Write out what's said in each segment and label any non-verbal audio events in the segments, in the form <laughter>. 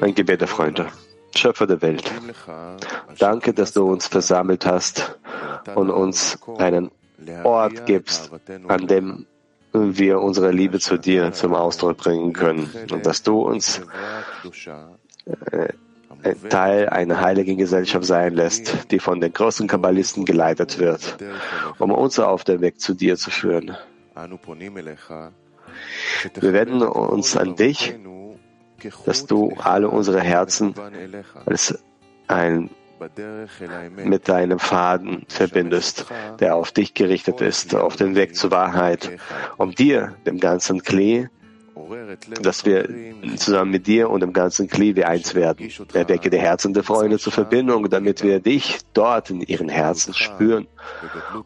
Ein Gebet der Freunde. Schöpfer der Welt, danke, dass du uns versammelt hast und uns einen Ort gibst, an dem wir unsere Liebe zu dir zum Ausdruck bringen können und dass du uns äh, Teil einer heiligen Gesellschaft sein lässt, die von den großen Kabbalisten geleitet wird, um uns auf den Weg zu dir zu führen. Wir wenden uns an dich, dass du alle unsere Herzen als ein mit deinem Faden verbindest, der auf dich gerichtet ist, auf den Weg zur Wahrheit, um dir, dem ganzen Klee, dass wir zusammen mit dir und dem ganzen Kli wie eins werden. Erwecke die Herzen der Freunde zur Verbindung, damit wir dich dort in ihren Herzen spüren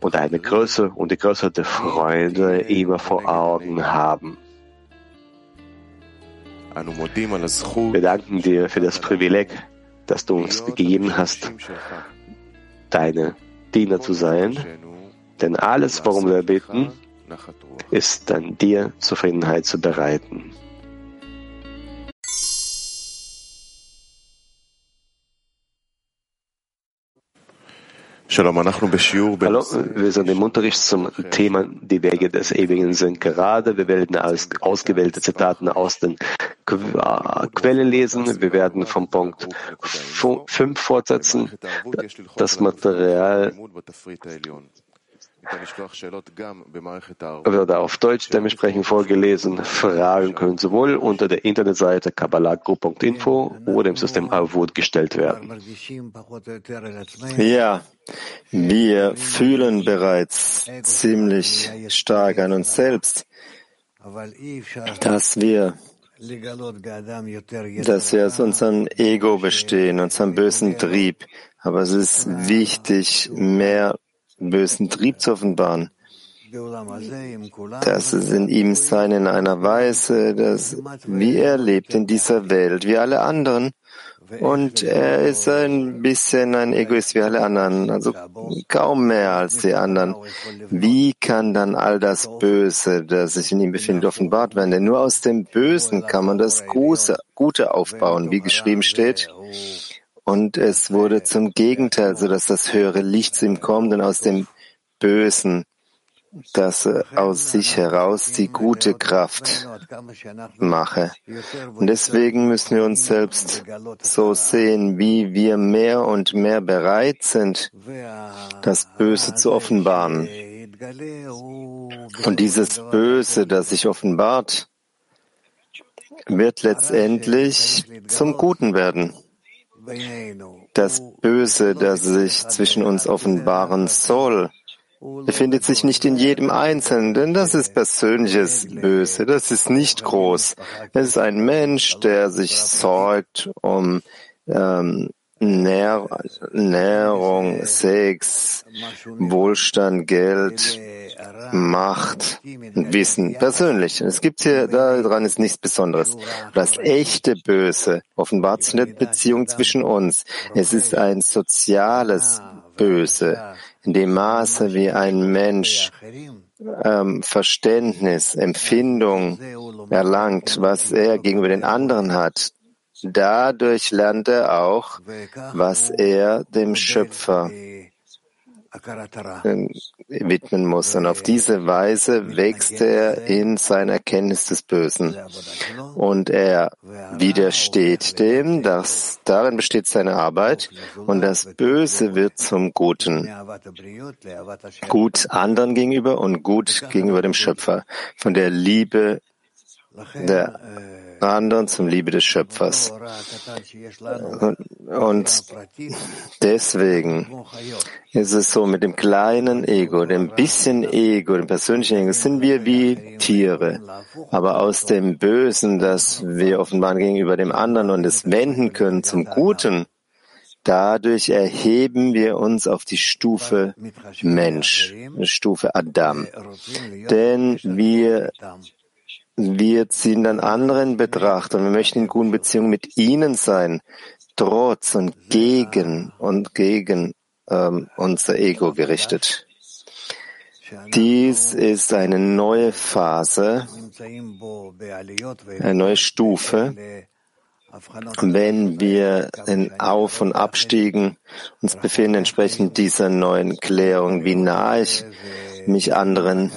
und eine Größe und die Größe der Freunde immer vor Augen haben. Wir danken dir für das Privileg, das du uns gegeben hast, deine Diener zu sein, denn alles, worum wir bitten, ist dann dir Zufriedenheit zu bereiten. Hallo, wir sind im Unterricht zum Thema Die Wege des Ewigen sind gerade. Wir werden aus, ausgewählte Zitaten aus den Quellen lesen. Wir werden vom Punkt 5 fortsetzen. Das Material wird auf Deutsch dementsprechend vorgelesen. Fragen können sowohl unter der Internetseite kabbalagroup.info oder im System Avud gestellt werden. Ja, wir fühlen bereits ziemlich stark an uns selbst, dass wir dass wir aus unserem Ego bestehen, unserem bösen Trieb. Aber es ist wichtig, mehr bösen Trieb zu offenbaren. dass es in ihm sein in einer Weise, dass, wie er lebt in dieser Welt, wie alle anderen. Und er ist ein bisschen ein Egoist wie alle anderen, also kaum mehr als die anderen. Wie kann dann all das Böse, das sich in ihm befindet, offenbart werden? Denn nur aus dem Bösen kann man das Gute aufbauen, wie geschrieben steht. Und es wurde zum Gegenteil, so dass das höhere Licht zu ihm kommt und aus dem Bösen, das aus sich heraus die gute Kraft mache. Und deswegen müssen wir uns selbst so sehen, wie wir mehr und mehr bereit sind, das Böse zu offenbaren. Und dieses Böse, das sich offenbart, wird letztendlich zum Guten werden. Das Böse, das sich zwischen uns offenbaren soll, befindet sich nicht in jedem Einzelnen, denn das ist persönliches Böse, das ist nicht groß. Es ist ein Mensch, der sich sorgt um ähm, Nährung, Sex, Wohlstand, Geld, Macht Wissen persönlich. Es gibt hier, daran ist nichts Besonderes. Das echte Böse offenbart sich in der Beziehung zwischen uns. Es ist ein soziales Böse, in dem Maße wie ein Mensch ähm, Verständnis, Empfindung erlangt, was er gegenüber den anderen hat. Dadurch lernt er auch, was er dem Schöpfer widmen muss. Und auf diese Weise wächst er in seiner Erkenntnis des Bösen. Und er widersteht dem, dass darin besteht seine Arbeit und das Böse wird zum Guten. Gut anderen gegenüber und gut gegenüber dem Schöpfer. Von der Liebe der anderen zum Liebe des Schöpfers. Und deswegen ist es so, mit dem kleinen Ego, dem bisschen Ego, dem persönlichen Ego, sind wir wie Tiere. Aber aus dem Bösen, das wir offenbaren gegenüber dem anderen und es wenden können zum Guten, Dadurch erheben wir uns auf die Stufe Mensch, Stufe Adam. Denn wir wir ziehen dann andere in Betracht und wir möchten in guten Beziehungen mit ihnen sein, trotz und gegen und gegen ähm, unser Ego gerichtet. Dies ist eine neue Phase, eine neue Stufe, wenn wir in Auf- und Abstiegen uns befinden, entsprechend dieser neuen Klärung, wie nah ich mich anderen,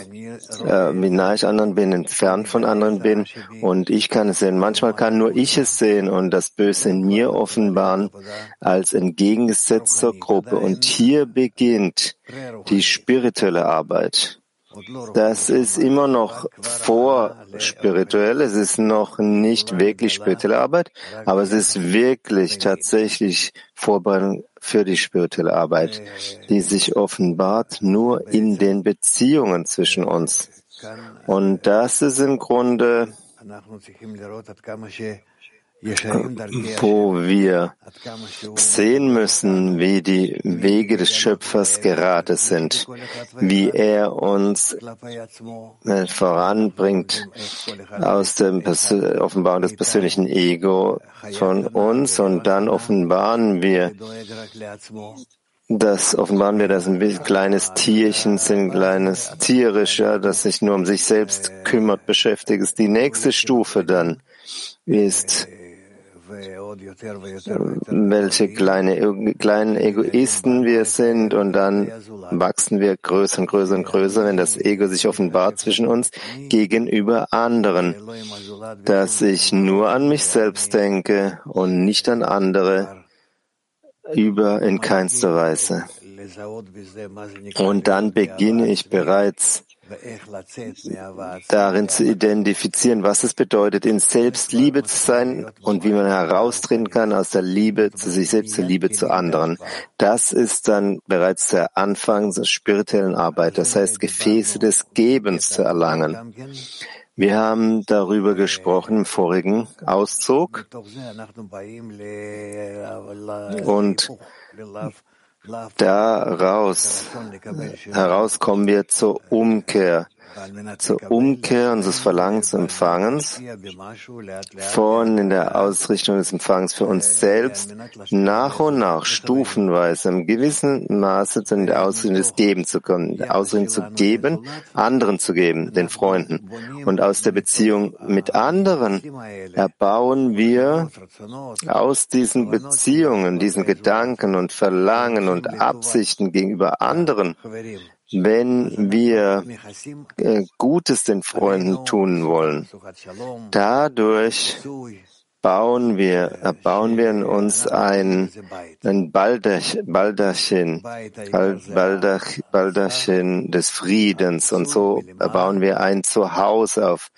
äh, wie nah ich anderen bin, entfernt von anderen bin und ich kann es sehen. Manchmal kann nur ich es sehen und das Böse in mir offenbaren als entgegengesetzt zur Gruppe. Und hier beginnt die spirituelle Arbeit. Das ist immer noch vorspirituell, es ist noch nicht wirklich spirituelle Arbeit, aber es ist wirklich tatsächlich Vorbereitung für die spirituelle Arbeit, die sich offenbart nur in den Beziehungen zwischen uns. Und das ist im Grunde wo wir sehen müssen, wie die Wege des Schöpfers gerade sind, wie er uns äh, voranbringt aus dem Offenbaren des persönlichen Ego von uns und dann offenbaren wir das offenbaren wir, dass ein kleines Tierchen ein kleines tierischer, das sich nur um sich selbst kümmert, beschäftigt ist. Die nächste Stufe dann ist welche kleine, kleinen Egoisten wir sind und dann wachsen wir größer und größer und größer, wenn das Ego sich offenbart zwischen uns gegenüber anderen, dass ich nur an mich selbst denke und nicht an andere über in keinster Weise. Und dann beginne ich bereits darin zu identifizieren, was es bedeutet, in Selbstliebe zu sein und wie man heraustreten kann aus der Liebe zu sich selbst zur Liebe zu anderen. Das ist dann bereits der Anfang der spirituellen Arbeit, das heißt Gefäße des Gebens zu erlangen. Wir haben darüber gesprochen im vorigen Auszug und Daraus, heraus kommen wir zur Umkehr, zur Umkehr unseres Verlangens Empfangens von in der Ausrichtung des Empfangens für uns selbst nach und nach stufenweise im gewissen Maße in der Ausrichtung des Gebens zu kommen, der Ausrichtung zu geben, anderen zu geben, den Freunden. Und aus der Beziehung mit anderen erbauen wir aus diesen Beziehungen, diesen Gedanken und Verlangen und Absichten gegenüber anderen wenn wir äh, Gutes den Freunden tun wollen. Dadurch bauen wir, erbauen wir in uns ein, ein Baldach, Baldachin, Baldach, Baldachin des Friedens und so erbauen wir ein Zuhause auf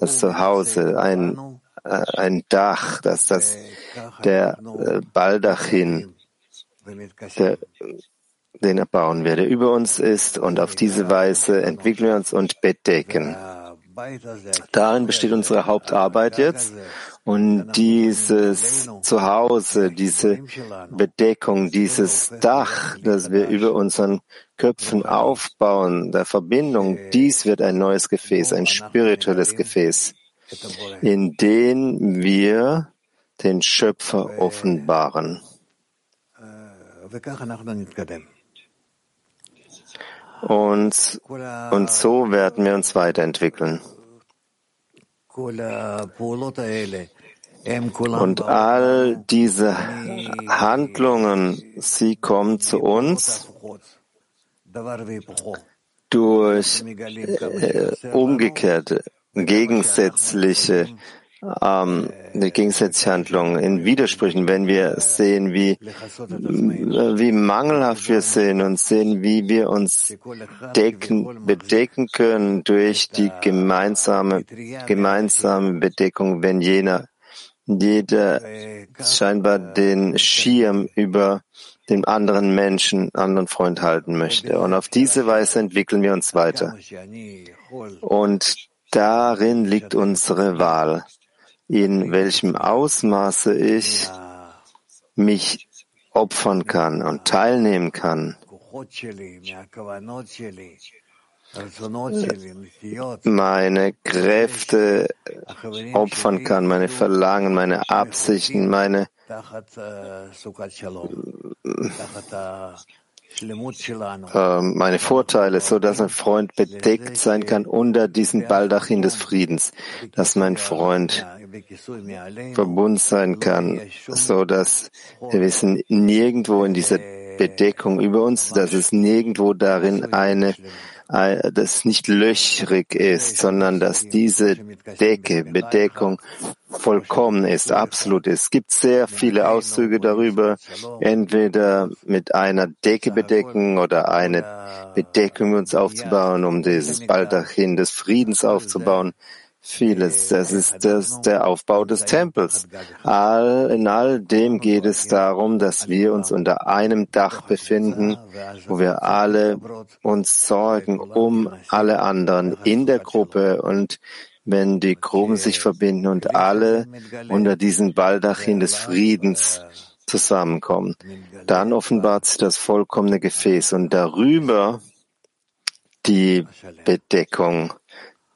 das Zuhause, ein, äh, ein Dach, das das der äh, Baldachin, der den erbauen werde, über uns ist und auf diese Weise entwickeln wir uns und bedecken. Darin besteht unsere Hauptarbeit jetzt und dieses Zuhause, diese Bedeckung, dieses Dach, das wir über unseren Köpfen aufbauen, der Verbindung, dies wird ein neues Gefäß, ein spirituelles Gefäß, in dem wir den Schöpfer offenbaren. Und, und so werden wir uns weiterentwickeln. Und all diese Handlungen, sie kommen zu uns durch äh, umgekehrte, gegensätzliche ähm, die gegensätzliche Handlung in Widersprüchen, wenn wir sehen, wie, wie mangelhaft wir sind und sehen, wie wir uns decken, bedecken können durch die gemeinsame, gemeinsame Bedeckung, wenn jener, jeder scheinbar den Schirm über den anderen Menschen, anderen Freund halten möchte. Und auf diese Weise entwickeln wir uns weiter. Und darin liegt unsere Wahl in welchem Ausmaße ich mich opfern kann und teilnehmen kann. Meine Kräfte opfern kann, meine Verlangen, meine Absichten, meine äh, meine Vorteile, so dass ein Freund bedeckt sein kann unter diesem Baldachin des Friedens, dass mein Freund verbunden sein kann, so dass wir wissen, nirgendwo in dieser Bedeckung über uns, dass es nirgendwo darin eine das nicht löchrig ist, sondern dass diese Decke, Bedeckung vollkommen ist, absolut ist. Es gibt sehr viele Auszüge darüber, entweder mit einer Decke bedecken oder eine Bedeckung uns aufzubauen, um dieses Baldachin des Friedens aufzubauen vieles. Das ist das, der Aufbau des Tempels. All, in all dem geht es darum, dass wir uns unter einem Dach befinden, wo wir alle uns sorgen um alle anderen in der Gruppe. Und wenn die Gruppen sich verbinden und alle unter diesen Baldachin des Friedens zusammenkommen, dann offenbart sich das vollkommene Gefäß. Und darüber die Bedeckung äh,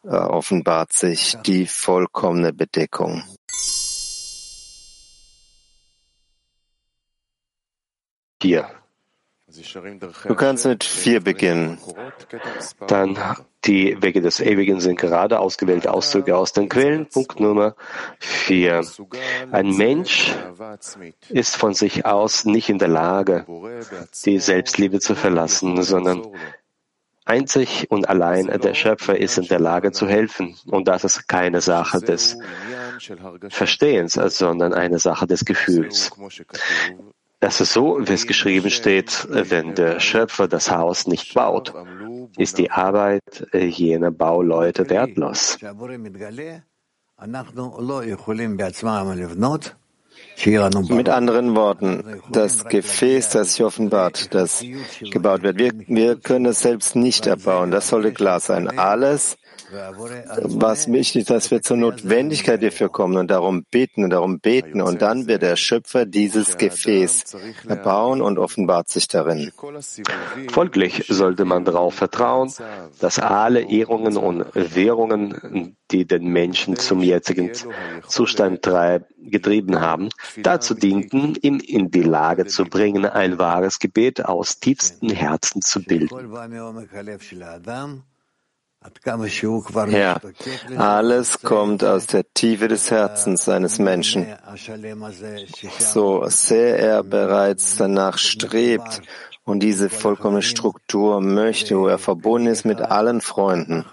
offenbart sich die vollkommene Bedeckung. Vier. Du kannst mit vier beginnen. Dann die Wege des Ewigen sind gerade ausgewählte Auszüge aus den Quellen. Punkt Nummer vier. Ein Mensch ist von sich aus nicht in der Lage, die Selbstliebe zu verlassen, sondern Einzig und allein der Schöpfer ist in der Lage zu helfen. Und das ist keine Sache des Verstehens, sondern eine Sache des Gefühls. Das ist so, wie es geschrieben steht, wenn der Schöpfer das Haus nicht baut, ist die Arbeit jener Bauleute wertlos. Mit anderen Worten, das Gefäß, das sich offenbart, das gebaut wird, wir, wir können es selbst nicht erbauen. Das sollte klar sein. Alles, was wichtig ist, dass wir zur Notwendigkeit hierfür kommen und darum beten und darum beten. Und dann wird der Schöpfer dieses Gefäß erbauen und offenbart sich darin. Folglich sollte man darauf vertrauen, dass alle Ehrungen und Währungen, die den Menschen zum jetzigen Zustand getrieben haben, dazu dienten, ihn in die Lage zu bringen, ein wahres Gebet aus tiefstem Herzen zu bilden. Ja, alles kommt aus der Tiefe des Herzens eines Menschen. So sehr er bereits danach strebt und diese vollkommene Struktur möchte, wo er verbunden ist mit allen Freunden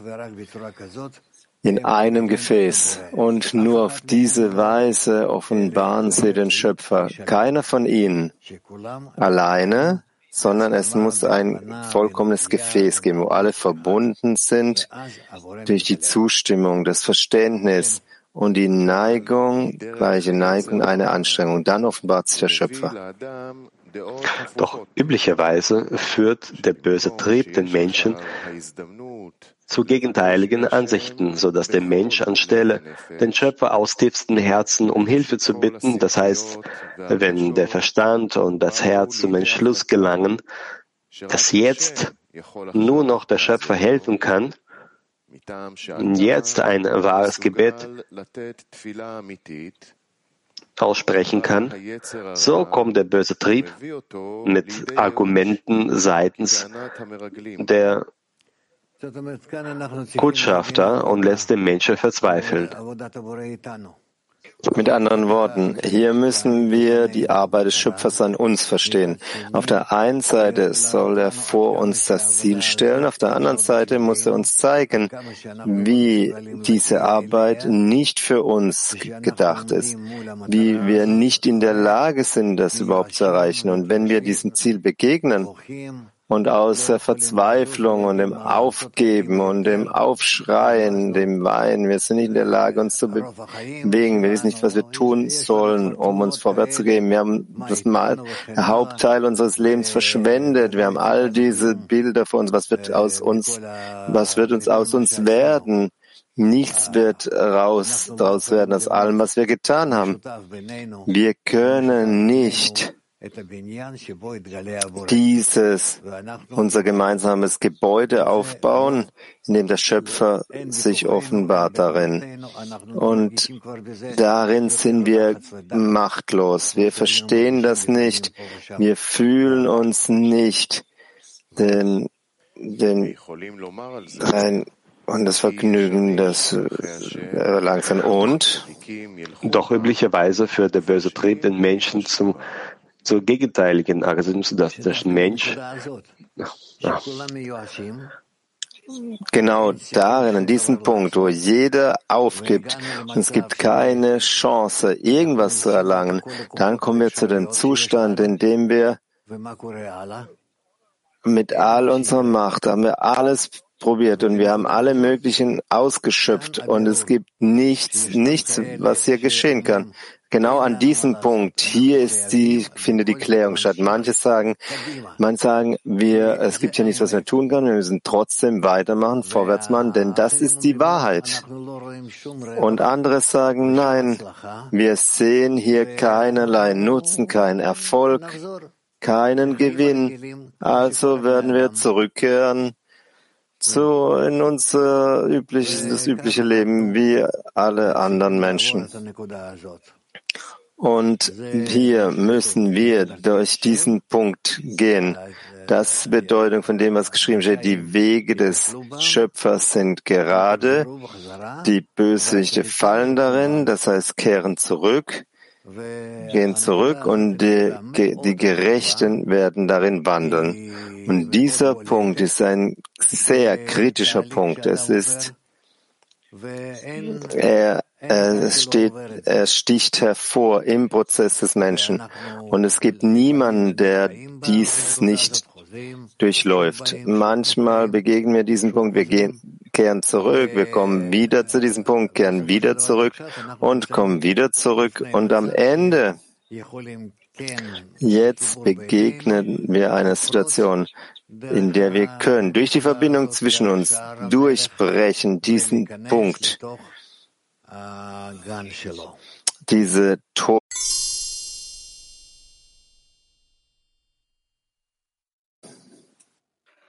in einem Gefäß. Und nur auf diese Weise offenbaren sie den Schöpfer. Keiner von ihnen alleine sondern es muss ein vollkommenes Gefäß geben, wo alle verbunden sind durch die Zustimmung, das Verständnis und die Neigung, gleiche Neigung, eine Anstrengung. Dann offenbart sich der Schöpfer. Doch üblicherweise führt der böse Trieb den Menschen zu gegenteiligen Ansichten, so dass der Mensch anstelle, den Schöpfer aus tiefstem Herzen um Hilfe zu bitten, das heißt, wenn der Verstand und das Herz zum Entschluss gelangen, dass jetzt nur noch der Schöpfer helfen kann, jetzt ein wahres Gebet aussprechen kann, so kommt der böse Trieb mit Argumenten seitens der Kundschafter und lässt den Menschen verzweifeln. Mit anderen Worten, hier müssen wir die Arbeit des Schöpfers an uns verstehen. Auf der einen Seite soll er vor uns das Ziel stellen, auf der anderen Seite muss er uns zeigen, wie diese Arbeit nicht für uns gedacht ist, wie wir nicht in der Lage sind, das überhaupt zu erreichen. Und wenn wir diesem Ziel begegnen, und aus der Verzweiflung und dem Aufgeben und dem Aufschreien, dem Weinen, wir sind nicht in der Lage, uns zu bewegen. Wir wissen nicht, was wir tun sollen, um uns vorwärts zu gehen. Wir haben das Hauptteil unseres Lebens verschwendet. Wir haben all diese Bilder vor uns. Was wird aus uns, was wird uns aus uns werden? Nichts wird raus, daraus werden aus allem, was wir getan haben. Wir können nicht dieses, unser gemeinsames Gebäude aufbauen, in dem der Schöpfer sich offenbart darin. Und darin sind wir machtlos. Wir verstehen das nicht. Wir fühlen uns nicht den, den rein und das Vergnügen, das äh, langsam und doch üblicherweise führt der böse Trieb den Menschen zum, zur gegenteiligen Arismus, dass der Mensch ja, Genau darin, an diesem Punkt, wo jeder aufgibt und es gibt keine Chance, irgendwas zu erlangen, dann kommen wir zu dem Zustand, in dem wir mit all unserer Macht haben wir alles probiert und wir haben alle möglichen ausgeschöpft und es gibt nichts, nichts, was hier geschehen kann. Genau an diesem Punkt, hier ist die, findet die Klärung statt. Manche sagen, manche sagen, wir, es gibt hier nichts, was wir tun können, wir müssen trotzdem weitermachen, vorwärts machen, denn das ist die Wahrheit. Und andere sagen, nein, wir sehen hier keinerlei Nutzen, keinen Erfolg, keinen Gewinn. Also werden wir zurückkehren zu in unser übliches, das übliche Leben wie alle anderen Menschen. Und hier müssen wir durch diesen Punkt gehen. Das Bedeutung von dem, was geschrieben steht. Die Wege des Schöpfers sind gerade. Die Bösewichte fallen darin, das heißt kehren zurück, gehen zurück und die, die Gerechten werden darin wandeln. Und dieser Punkt ist ein sehr kritischer Punkt. Es ist, er, es steht, er sticht hervor im Prozess des Menschen. Und es gibt niemanden, der dies nicht durchläuft. Manchmal begegnen wir diesem Punkt, wir gehen, kehren zurück, wir kommen wieder zu diesem Punkt, kehren wieder zurück und kommen wieder zurück. Und am Ende Jetzt begegnen wir einer Situation, in der wir können durch die Verbindung zwischen uns durchbrechen, diesen Punkt, diese Tor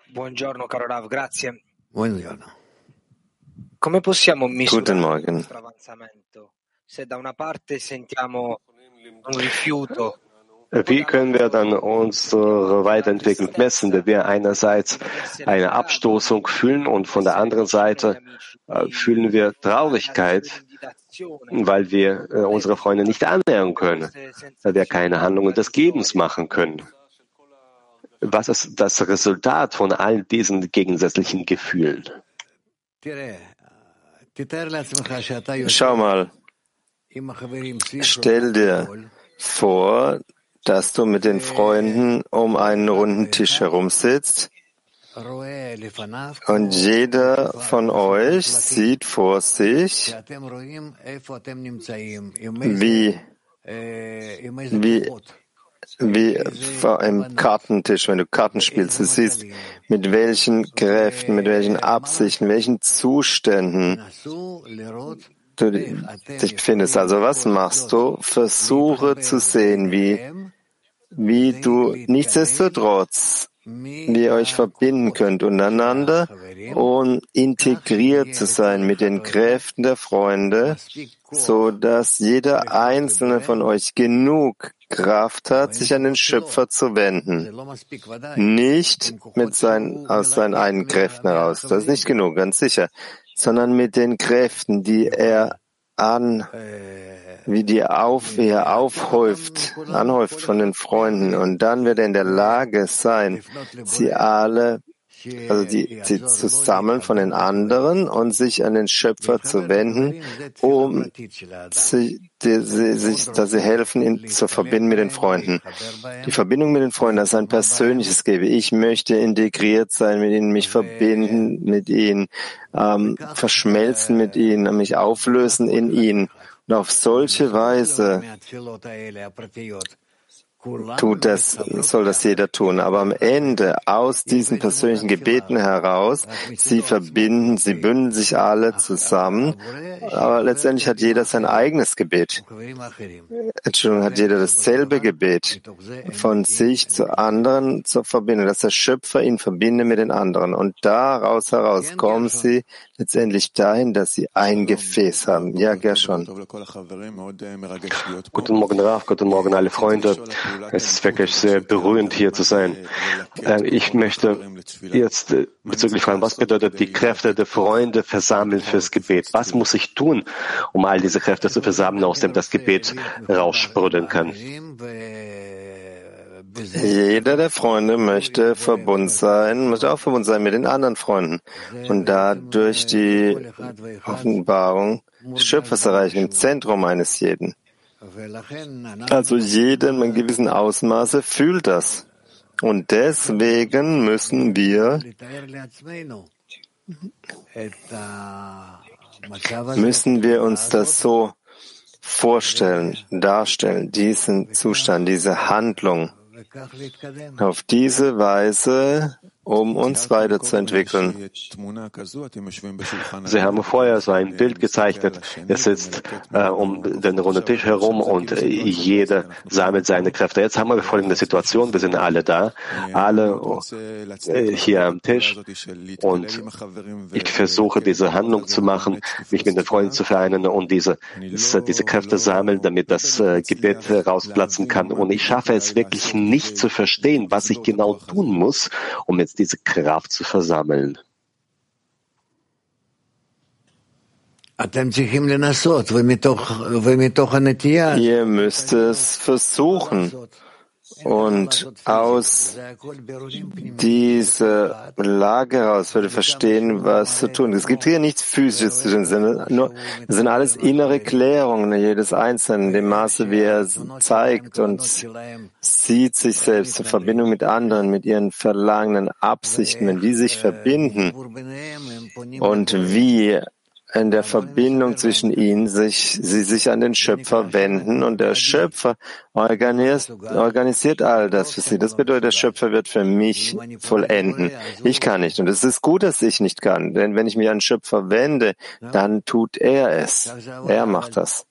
Buongiorno caro Rav, grazie. Buongiorno. Come possiamo misurare il nostro avanzamento se da una parte sentiamo un rifiuto wie können wir dann unsere Weiterentwicklung messen, wenn wir einerseits eine Abstoßung fühlen und von der anderen Seite äh, fühlen wir Traurigkeit, weil wir äh, unsere Freunde nicht annähern können, weil wir keine Handlungen des Gebens machen können. Was ist das Resultat von all diesen gegensätzlichen Gefühlen? Schau mal, stell dir vor, dass du mit den Freunden um einen runden Tisch herumsitzt und jeder von euch sieht vor sich, wie, wie, wie im Kartentisch, wenn du Karten spielst, du siehst, mit welchen Kräften, mit welchen Absichten, welchen Zuständen du dich befindest. Also was machst du? Versuche zu sehen, wie, wie du nichtsdestotrotz wie ihr euch verbinden könnt untereinander und integriert zu sein mit den Kräften der Freunde, so dass jeder einzelne von euch genug Kraft hat, sich an den Schöpfer zu wenden. Nicht mit seinen, aus seinen eigenen Kräften heraus. Das ist nicht genug, ganz sicher sondern mit den Kräften, die er an, wie die auf, wie er aufhäuft, anhäuft von den Freunden. Und dann wird er in der Lage sein, sie alle also die, sie zu sammeln von den anderen und sich an den Schöpfer zu wenden, um sie, die, sie, sich, dass sie helfen, ihn zu verbinden mit den Freunden. Die Verbindung mit den Freunden, das ist ein persönliches Gebe. Ich möchte integriert sein mit ihnen, mich verbinden mit ihnen, ähm, verschmelzen mit ihnen, mich auflösen in ihnen. Und auf solche Weise tut das, soll das jeder tun. Aber am Ende, aus diesen persönlichen Gebeten heraus, sie verbinden, sie bünden sich alle zusammen. Aber letztendlich hat jeder sein eigenes Gebet. Entschuldigung, hat jeder dasselbe Gebet von sich zu anderen zu verbinden, dass der Schöpfer ihn verbindet mit den anderen. Und daraus heraus kommen sie letztendlich dahin, dass sie ein Gefäß haben. Ja, Gershon. Guten Morgen, Raf, guten Morgen, alle Freunde. Es ist wirklich sehr berührend, hier zu sein. Äh, ich möchte jetzt äh, bezüglich fragen, was bedeutet die Kräfte der Freunde versammeln fürs Gebet? Was muss ich tun, um all diese Kräfte zu versammeln, aus dem das Gebet raussprudeln kann? Jeder der Freunde möchte verbunden sein, möchte auch verbunden sein mit den anderen Freunden und dadurch die Offenbarung des Schöpfers erreichen, im Zentrum eines jeden. Also jeder in gewissen Ausmaße fühlt das. Und deswegen müssen wir müssen wir uns das so vorstellen, darstellen, diesen Zustand, diese Handlung. Auf diese Weise um uns weiterzuentwickeln. Sie haben vorher so ein Bild gezeichnet. Er sitzt äh, um den runden Tisch herum und jeder sammelt seine Kräfte. Jetzt haben wir folgende Situation. Wir sind alle da, alle äh, hier am Tisch und ich versuche diese Handlung zu machen, mich mit den Freunden zu vereinen und diese, diese Kräfte sammeln, damit das äh, Gebet rausplatzen kann. Und ich schaffe es wirklich nicht zu verstehen, was ich genau tun muss, um jetzt diese Kraft zu versammeln. Ihr müsst es versuchen. Und aus dieser Lage heraus würde verstehen, was zu tun. Es gibt hier nichts Physisches zu tun, nur, es sind alles innere Klärungen, jedes Einzelne, in dem Maße, wie er zeigt und sieht sich selbst in Verbindung mit anderen, mit ihren verlangenden Absichten, wenn die sich verbinden und wie in der Verbindung zwischen ihnen sich, sie sich an den Schöpfer wenden und der Schöpfer organisiert, all das für sie. Das bedeutet, der Schöpfer wird für mich vollenden. Ich kann nicht. Und es ist gut, dass ich nicht kann. Denn wenn ich mich an den Schöpfer wende, dann tut er es. Er macht das.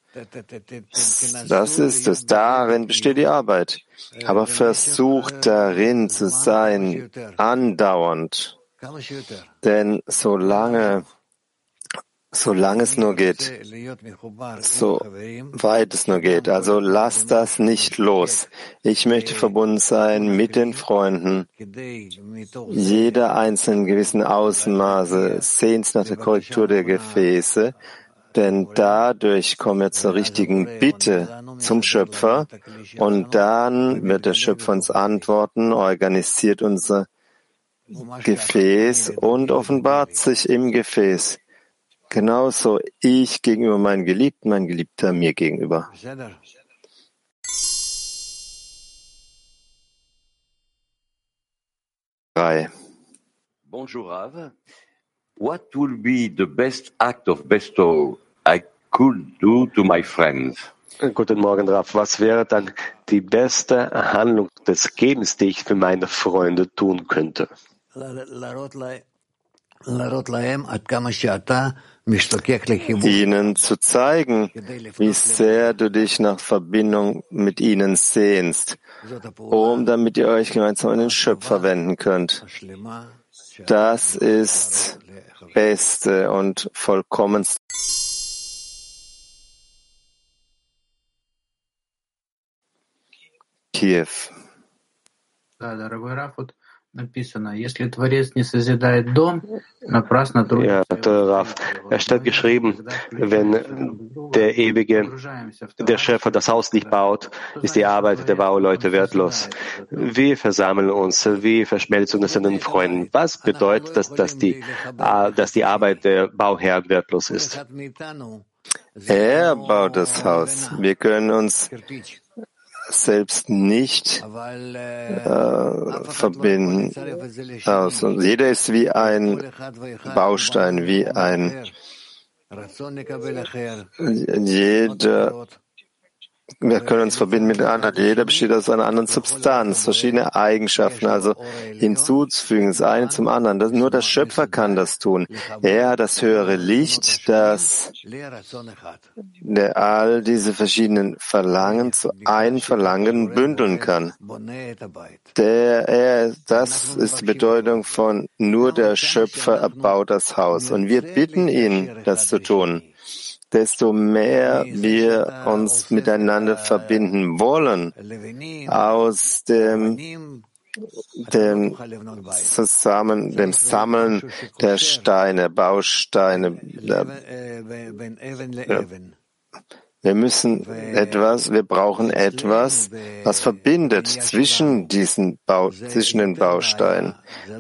Das ist es. Darin besteht die Arbeit. Aber versucht darin zu sein, andauernd. Denn solange solange es nur geht, so weit es nur geht. Also lass das nicht los. Ich möchte verbunden sein mit den Freunden. Jeder einzelne gewissen Ausmaße sehnt nach der Korrektur der Gefäße, denn dadurch kommen wir zur richtigen Bitte zum Schöpfer und dann wird der Schöpfer uns antworten, organisiert unser Gefäß und offenbart sich im Gefäß. Genauso ich gegenüber meinen Geliebten, mein Geliebter mir gegenüber. Drei. Bonjour Rav. What would be the best act of bestow I could do to my friends? Guten Morgen, Rav. Was wäre dann die beste Handlung des Gebens, die ich für meine Freunde tun könnte? Ihnen zu zeigen, wie sehr du dich nach Verbindung mit ihnen sehnst, um damit ihr euch gemeinsam an den Schöpfer wenden könnt. Das ist beste und vollkommenste. Kiew написано, если Творец не созидает дом, напрасно трудится. Ja, es steht geschrieben, wenn der Ewige, der Schöpfer das Haus nicht baut, ist die Arbeit der Bauleute wertlos. Wir versammeln uns, wir verschmelzen uns in den Freunden. Was bedeutet das, dass die, dass die Arbeit der Bauherren wertlos ist? Er baut das Haus. Wir können uns selbst nicht äh, verbinden. aus. Und jeder ist wie ein Baustein, wie ein jeder wir können uns verbinden mit anderen. Jeder besteht aus einer anderen Substanz, verschiedene Eigenschaften, also hinzuzufügen, das eine zum anderen. Das, nur der Schöpfer kann das tun. Er hat das höhere Licht, das der all diese verschiedenen Verlangen zu einem Verlangen bündeln kann. Der, er, das ist die Bedeutung von nur der Schöpfer erbaut das Haus. Und wir bitten ihn, das zu tun. Desto mehr wir uns miteinander verbinden wollen, aus dem dem Zusammen, dem Sammeln der Steine, Bausteine. Ja. Wir müssen etwas, wir brauchen etwas, was verbindet zwischen diesen Bau, zwischen den Bausteinen.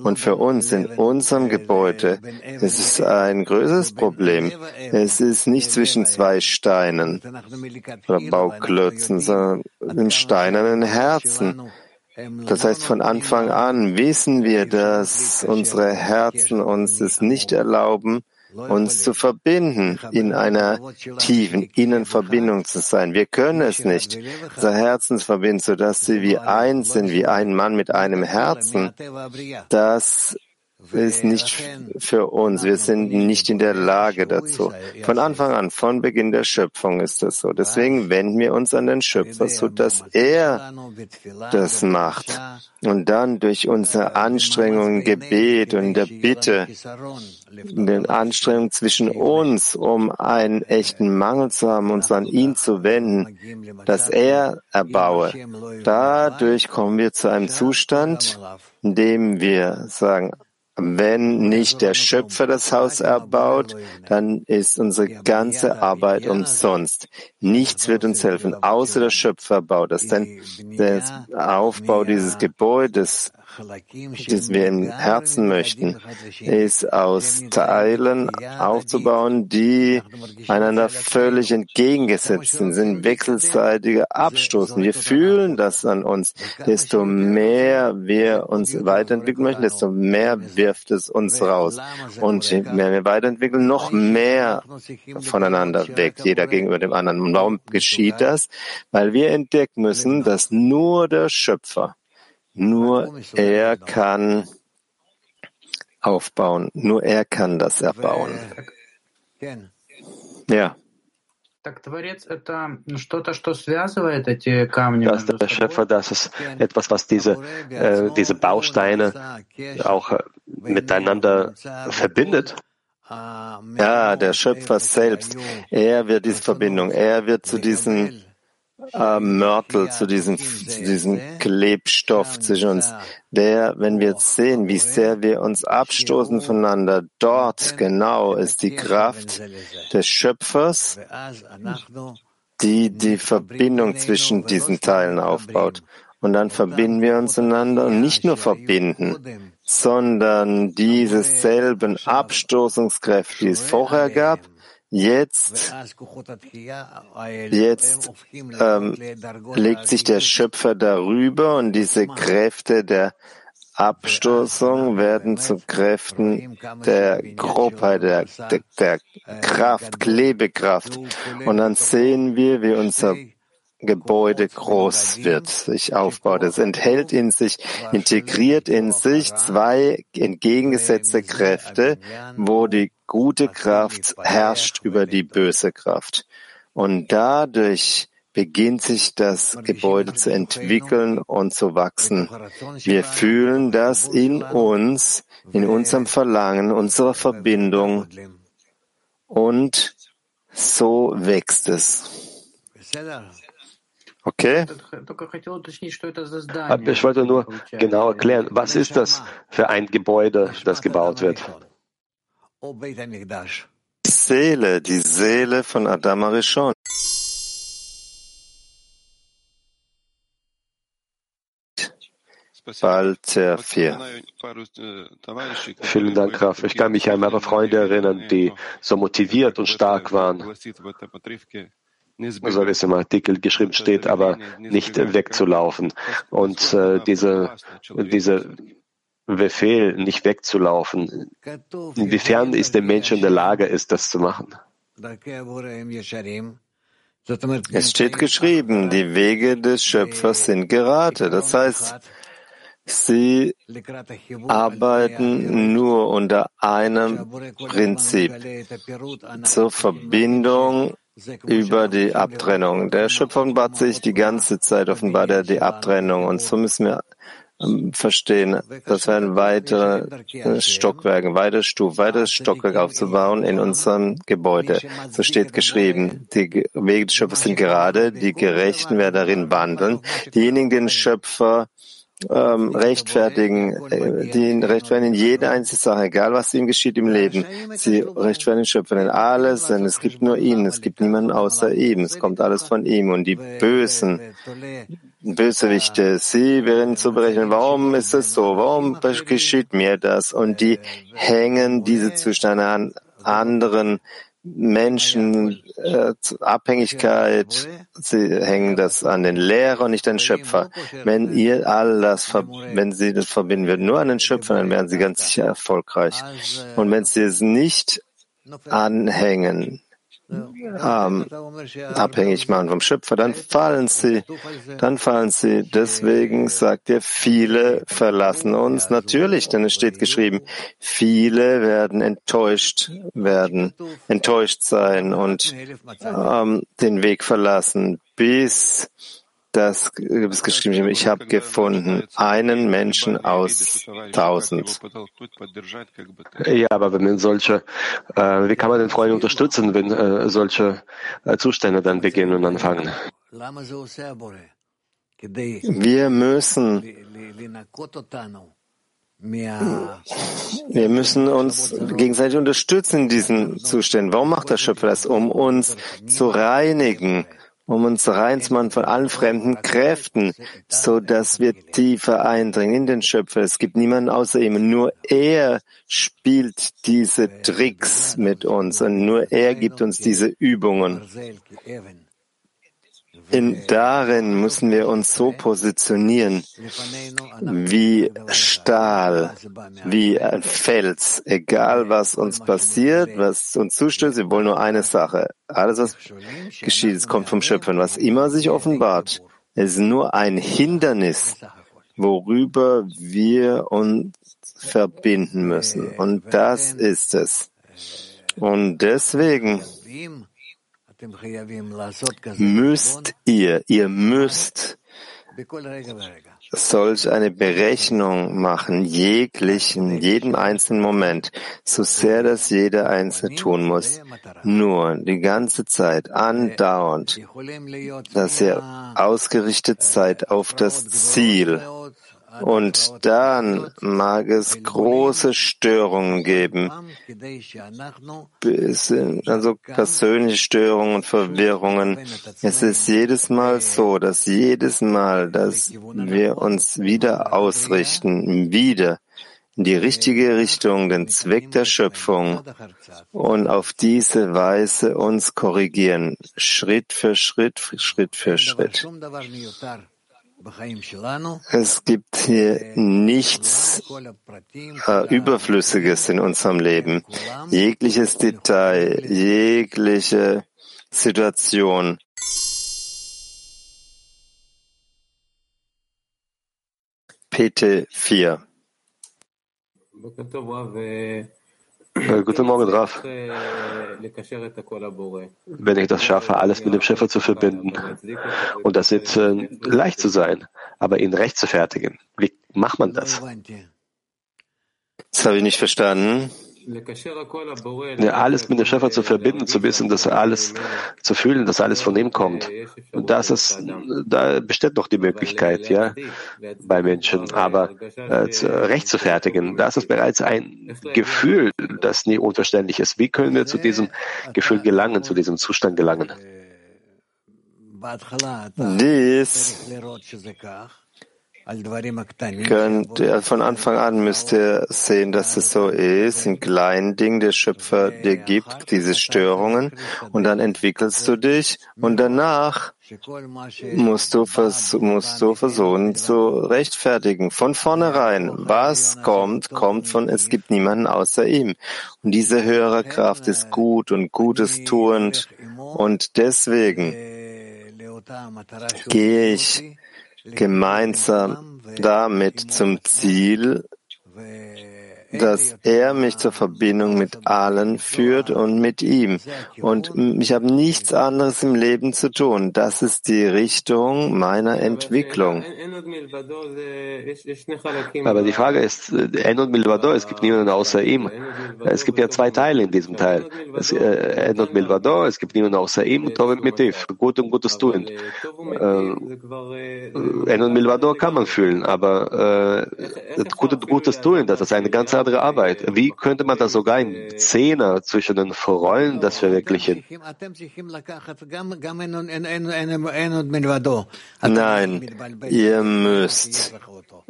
Und für uns in unserem Gebäude ist es ein größeres Problem. Es ist nicht zwischen zwei Steinen oder Bauklötzen, sondern im steinernen Herzen. Das heißt, von Anfang an wissen wir, dass unsere Herzen uns es nicht erlauben, uns zu verbinden, in einer tiefen Innenverbindung zu sein. Wir können es nicht. Unser Herzen verbinden, sodass sie wie eins sind, wie ein Mann mit einem Herzen. Das ist nicht für uns. Wir sind nicht in der Lage dazu. Von Anfang an, von Beginn der Schöpfung ist das so. Deswegen wenden wir uns an den Schöpfer, so dass er das macht. Und dann durch unsere Anstrengungen, Gebet und der Bitte, den Anstrengungen zwischen uns, um einen echten Mangel zu haben, uns an ihn zu wenden, dass er erbaue. Dadurch kommen wir zu einem Zustand, in dem wir sagen, wenn nicht der Schöpfer das Haus erbaut, dann ist unsere ganze Arbeit umsonst. Nichts wird uns helfen, außer der Schöpfer baut das. Denn der Aufbau dieses Gebäudes das wir im Herzen möchten, ist aus Teilen aufzubauen, die einander völlig entgegengesetzt sind, sind wechselseitige Abstoßen. Wir fühlen das an uns. Desto mehr wir uns weiterentwickeln möchten, desto mehr wirft es uns raus. Und je mehr wir weiterentwickeln, noch mehr voneinander weg, jeder gegenüber dem anderen. Und warum geschieht das? Weil wir entdecken müssen, dass nur der Schöpfer nur er kann aufbauen. Nur er kann das erbauen. Ja. Das der Schöpfer, das ist etwas, was diese, äh, diese Bausteine auch äh, miteinander verbindet. Ja, der Schöpfer selbst. Er wird diese Verbindung, er wird zu diesen äh, Mörtel, zu diesem, zu diesem Klebstoff zwischen uns, der, wenn wir jetzt sehen, wie sehr wir uns abstoßen voneinander, dort genau ist die Kraft des Schöpfers, die die Verbindung zwischen diesen Teilen aufbaut. Und dann verbinden wir uns einander und nicht nur verbinden, sondern diese selben Abstoßungskräfte, die es vorher gab, Jetzt, jetzt ähm, legt sich der Schöpfer darüber und diese Kräfte der Abstoßung werden zu Kräften der Grobheit, der, der, der Kraft, Klebekraft. Und dann sehen wir, wie unser Gebäude groß wird, sich aufbaut. Es enthält in sich, integriert in sich zwei entgegengesetzte Kräfte, wo die gute Kraft herrscht über die böse Kraft. Und dadurch beginnt sich das Gebäude zu entwickeln und zu wachsen. Wir fühlen das in uns, in unserem Verlangen, unserer Verbindung und so wächst es. Okay? Ich wollte nur genau erklären, was ist das für ein Gebäude, das gebaut wird? Seele, die Seele von Adam Arishon. Walter 4. Vielen Dank, Graf. Ich kann mich an mehrere Freunde erinnern, die so motiviert und stark waren so wie es im Artikel geschrieben steht, aber nicht wegzulaufen. Und äh, diese, diese Befehl, nicht wegzulaufen, inwiefern ist der Mensch in der Lage, ist das zu machen? Es steht geschrieben, die Wege des Schöpfers sind gerade. Das heißt, sie arbeiten nur unter einem Prinzip zur Verbindung über die Abtrennung. Der Schöpfer offenbart sich die ganze Zeit, offenbart er die Abtrennung. Und so müssen wir ähm, verstehen, das werden weitere äh, Stockwerke, weitere Stufen, weitere Stockwerke aufzubauen in unserem Gebäude. So steht geschrieben, die Wege des Schöpfers sind gerade, die Gerechten werden darin wandeln. Diejenigen, den Schöpfer ähm, rechtfertigen, äh, die rechtfertigen jede einzelne Sache, egal was ihm geschieht im Leben. Sie rechtfertigen den Schöpfer in alles, denn es gibt nur ihn, es gibt niemanden außer ihm, es kommt alles von ihm. Und die Bösen, Bösewichte, sie werden zu berechnen, warum ist es so, warum geschieht mir das? Und die hängen diese Zustände an anderen Menschen, äh, Abhängigkeit, sie hängen das an den Lehrer und nicht an den Schöpfer. Wenn ihr all das, wenn sie das verbinden würden, nur an den Schöpfer, dann wären sie ganz sicher erfolgreich. Und wenn sie es nicht anhängen, ähm, abhängig machen vom Schöpfer, dann fallen sie, dann fallen sie. Deswegen sagt er, viele verlassen uns. Natürlich, denn es steht geschrieben, viele werden enttäuscht werden, enttäuscht sein und ähm, den Weg verlassen, bis das ist geschrieben, ich habe gefunden einen Menschen aus tausend. Ja, aber wenn man solche, äh, wie kann man den Freund unterstützen, wenn äh, solche äh, Zustände dann beginnen und anfangen? Wir müssen wir müssen uns gegenseitig unterstützen in diesen Zuständen. Warum macht der Schöpfer das? Um uns zu reinigen um uns reinzumachen von allen fremden Kräften, so dass wir tiefer eindringen in den Schöpfer. Es gibt niemanden außer ihm. Nur er spielt diese Tricks mit uns und nur er gibt uns diese Übungen. In darin müssen wir uns so positionieren wie Stahl, wie ein Fels. Egal was uns passiert, was uns zustößt, wir wollen nur eine Sache. Alles, was geschieht, es kommt vom Schöpfen. Was immer sich offenbart, ist nur ein Hindernis, worüber wir uns verbinden müssen. Und das ist es. Und deswegen müsst ihr, ihr müsst. solch eine Berechnung machen, jeglichen, jedem einzelnen Moment, so sehr das jeder Einzelne tun muss. Nur die ganze Zeit, andauernd, dass ihr ausgerichtet seid auf das Ziel, und dann mag es große Störungen geben, also persönliche Störungen und Verwirrungen. Es ist jedes Mal so, dass jedes Mal, dass wir uns wieder ausrichten, wieder in die richtige Richtung, den Zweck der Schöpfung und auf diese Weise uns korrigieren, Schritt für Schritt, Schritt für Schritt. Es gibt hier nichts äh, Überflüssiges in unserem Leben. Jegliches Detail, jegliche Situation. PT 4. Äh, guten Morgen, Raf. Wenn ich das schaffe, alles mit dem Schöpfer zu verbinden, und das wird äh, leicht zu sein, aber ihn recht zu fertigen, wie macht man das? Das habe ich nicht verstanden. Ja, alles mit dem Schöpfer zu verbinden, zu wissen, dass alles, zu fühlen, dass alles von ihm kommt. Und das ist, da besteht noch die Möglichkeit, ja, bei Menschen. Aber äh, zu, recht zu fertigen, das ist bereits ein Gefühl, das nie unverständlich ist. Wie können wir zu diesem Gefühl gelangen, zu diesem Zustand gelangen? Dies Könnt, von Anfang an müsst ihr sehen, dass es so ist, in kleinen Dingen der Schöpfer dir gibt, diese Störungen, und dann entwickelst du dich, und danach musst du, vers musst du versuchen zu rechtfertigen. Von vornherein, was kommt, kommt von, es gibt niemanden außer ihm. Und diese höhere Kraft ist gut und Gutes tuend, und deswegen gehe ich gemeinsam damit zum Ziel dass er mich zur Verbindung mit allen führt und mit ihm. Und ich habe nichts anderes im Leben zu tun. Das ist die Richtung meiner Entwicklung. Aber die Frage ist, En und Milvador, es gibt niemanden außer ihm. Es gibt ja zwei Teile in diesem Teil. Es, äh, En und Milvador, es gibt niemanden außer ihm und Tov Mitiv, gut und Gutes tun. Äh, En und Milvador kann man fühlen, aber äh, Gutes, Gutes tun, das ist eine ganz andere Arbeit. Wie könnte man das sogar im Zehner zwischen den Rollen das verwirklichen? Nein, ihr müsst.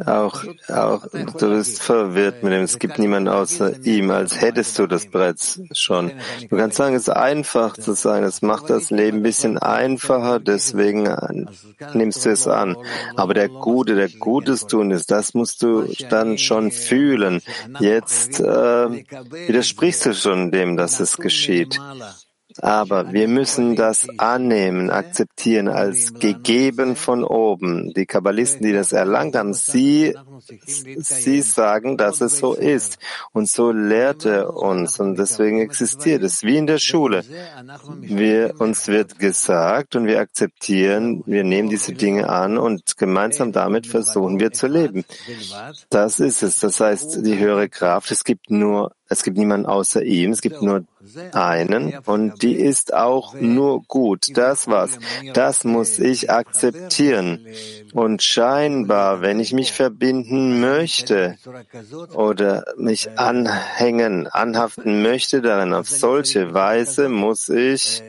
Auch, auch, du bist verwirrt mit dem, es gibt niemanden außer ihm, als hättest du das bereits schon. Du kannst sagen, es ist einfach zu sein, es macht das Leben ein bisschen einfacher, deswegen nimmst du es an. Aber der Gute, der Gutes tun ist, das musst du dann schon fühlen. Jetzt äh, widersprichst du schon dem, dass es geschieht. Aber wir müssen das annehmen, akzeptieren als gegeben von oben. Die Kabbalisten, die das erlangt haben, sie, sie sagen, dass es so ist. Und so lehrt er uns. Und deswegen existiert es wie in der Schule. Wir, uns wird gesagt und wir akzeptieren, wir nehmen diese Dinge an und gemeinsam damit versuchen wir zu leben. Das ist es. Das heißt, die höhere Kraft, es gibt nur es gibt niemanden außer ihm, es gibt nur einen und die ist auch nur gut. Das was, das muss ich akzeptieren. Und scheinbar, wenn ich mich verbinden möchte oder mich anhängen, anhaften möchte daran auf solche Weise, muss ich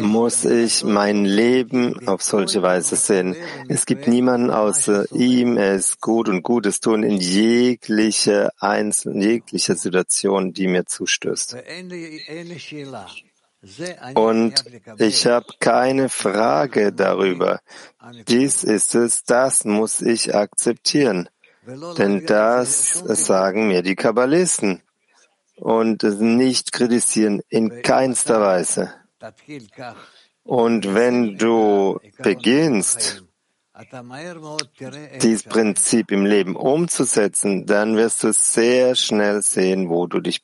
muss ich mein Leben auf solche Weise sehen. Es gibt niemanden außer ihm. Er ist gut und Gutes tun in jeglicher einzelnen, jeglicher Situation, die mir zustößt. Und ich habe keine Frage darüber. Dies ist es, das muss ich akzeptieren. Denn das sagen mir die Kabbalisten. Und nicht kritisieren in keinster Weise. Und wenn du beginnst, dieses Prinzip im Leben umzusetzen, dann wirst du sehr schnell sehen, wo du dich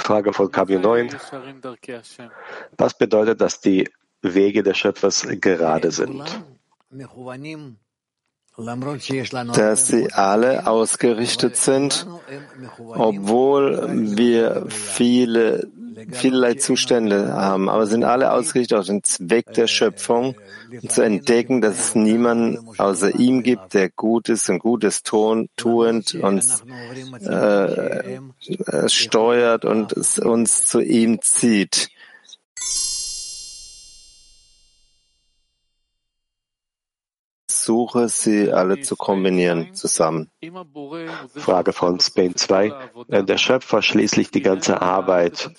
Frage von Kabio 9. Was bedeutet, dass die Wege des Schöpfers gerade sind? Dass sie alle ausgerichtet sind, obwohl wir viele, vielerlei Zustände haben, aber sind alle ausgerichtet auf den Zweck der Schöpfung und zu entdecken, dass es niemanden außer ihm gibt, der Gutes und Gutes tun, tuend uns äh, äh, steuert und uns zu ihm zieht. Versuche, sie alle zu kombinieren zusammen. Frage von Spain 2. Wenn der Schöpfer schließlich die ganze Arbeit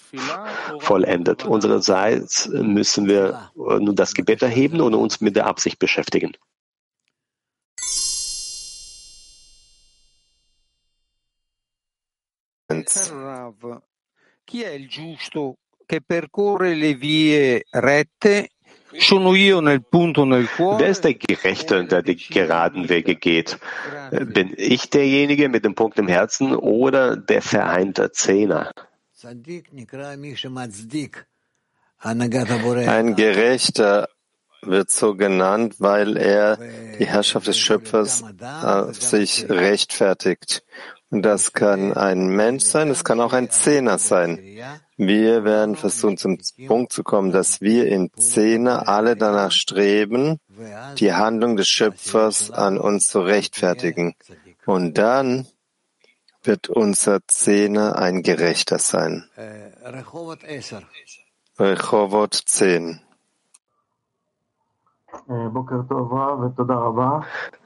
vollendet, unsererseits müssen wir nun das Gebet erheben und uns mit der Absicht beschäftigen. Chi è il giusto che percorre le vie rette Wer ist der Gerechte, der die geraden Wege geht? Bin ich derjenige mit dem Punkt im Herzen oder der vereinte Zehner? Ein Gerechter wird so genannt, weil er die Herrschaft des Schöpfers äh, sich rechtfertigt. Und das kann ein Mensch sein, es kann auch ein Zehner sein. Wir werden versuchen, zum Punkt zu kommen, dass wir in Zehner alle danach streben, die Handlung des Schöpfers an uns zu rechtfertigen. Und dann wird unser Zehner ein Gerechter sein. Rechovot 10.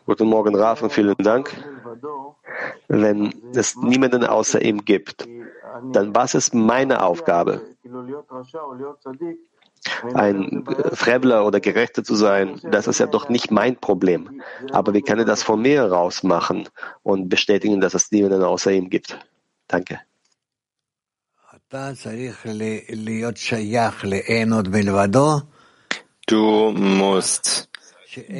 Guten Morgen, Raf, und vielen Dank. Wenn es niemanden außer ihm gibt, dann was ist meine Aufgabe? Ein Fremdler oder Gerechter zu sein, das ist ja doch nicht mein Problem. Aber wie kann ich das von mir raus machen und bestätigen, dass es niemanden außer ihm gibt? Danke. Du musst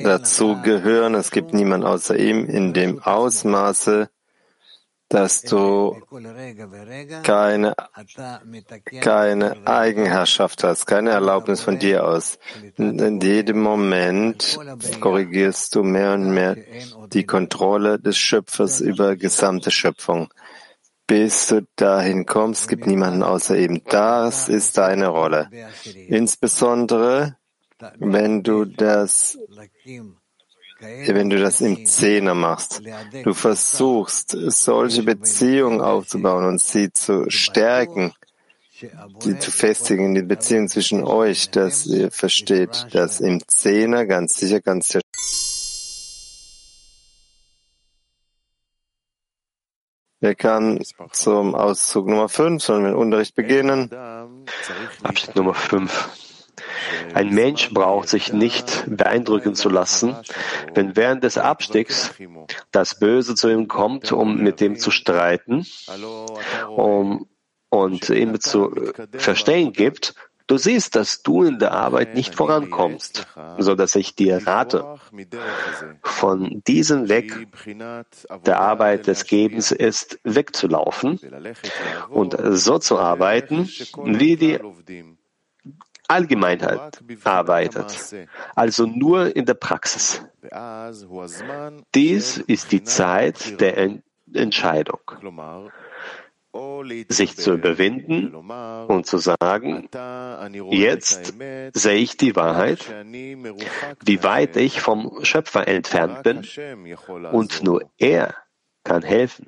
dazu gehören, es gibt niemand außer ihm in dem Ausmaße, dass du keine, keine Eigenherrschaft hast, keine Erlaubnis von dir aus. In jedem Moment korrigierst du mehr und mehr die Kontrolle des Schöpfers über gesamte Schöpfung. Bis du dahin kommst, gibt niemanden außer ihm. Das ist deine Rolle. Insbesondere, wenn du das wenn du das im Zehner machst. Du versuchst, solche Beziehungen aufzubauen und sie zu stärken, sie zu festigen, die Beziehung zwischen euch, dass ihr versteht, dass im Zehner ganz sicher, ganz sicher Wer kann zum Auszug Nummer 5, sollen wir den Unterricht beginnen? Abschnitt Nummer 5. Ein Mensch braucht sich nicht beeindrucken zu lassen, wenn während des Abstiegs das Böse zu ihm kommt, um mit ihm zu streiten um, und ihm zu verstehen gibt, Du siehst, dass du in der Arbeit nicht vorankommst, so dass ich dir rate, von diesem Weg der Arbeit des Gebens ist, wegzulaufen und so zu arbeiten, wie die Allgemeinheit arbeitet, also nur in der Praxis. Dies ist die Zeit der Entscheidung sich zu überwinden und zu sagen, jetzt sehe ich die Wahrheit, wie weit ich vom Schöpfer entfernt bin und nur er kann helfen.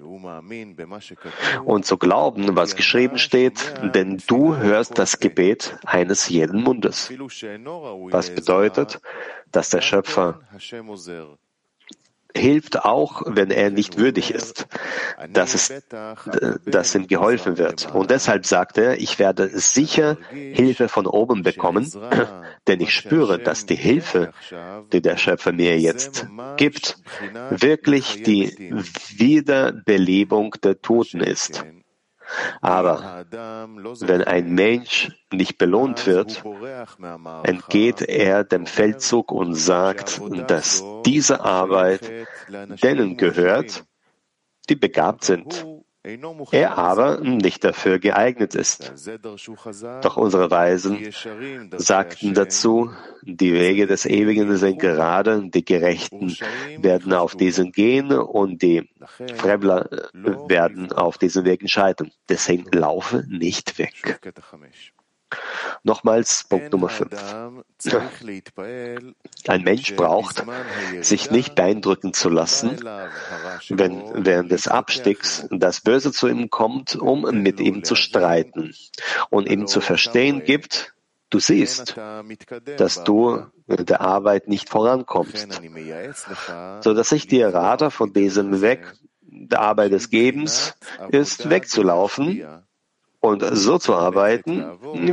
Und zu glauben, was geschrieben steht, denn du hörst das Gebet eines jeden Mundes. Was bedeutet, dass der Schöpfer hilft auch, wenn er nicht würdig ist, dass, es, dass ihm geholfen wird. Und deshalb sagt er, ich werde sicher Hilfe von oben bekommen, <clears throat> denn ich spüre, dass die Hilfe, die der Schöpfer mir jetzt gibt, wirklich die Wiederbelebung der Toten ist. Aber wenn ein Mensch nicht belohnt wird, entgeht er dem Feldzug und sagt, dass diese Arbeit denen gehört, die begabt sind er aber nicht dafür geeignet ist. Doch unsere Weisen sagten dazu, die Wege des Ewigen sind gerade, die Gerechten werden auf diesen gehen und die Fremdler werden auf diesen Wegen scheitern. Deswegen laufe nicht weg. Nochmals Punkt Nummer 5. <laughs> Ein Mensch braucht, sich nicht beeindrucken zu lassen, wenn während des Abstiegs das Böse zu ihm kommt, um mit ihm zu streiten und ihm zu verstehen gibt, du siehst, dass du mit der Arbeit nicht vorankommst, so dass ich dir rate, von diesem Weg der Arbeit des Gebens ist, wegzulaufen und so zu arbeiten,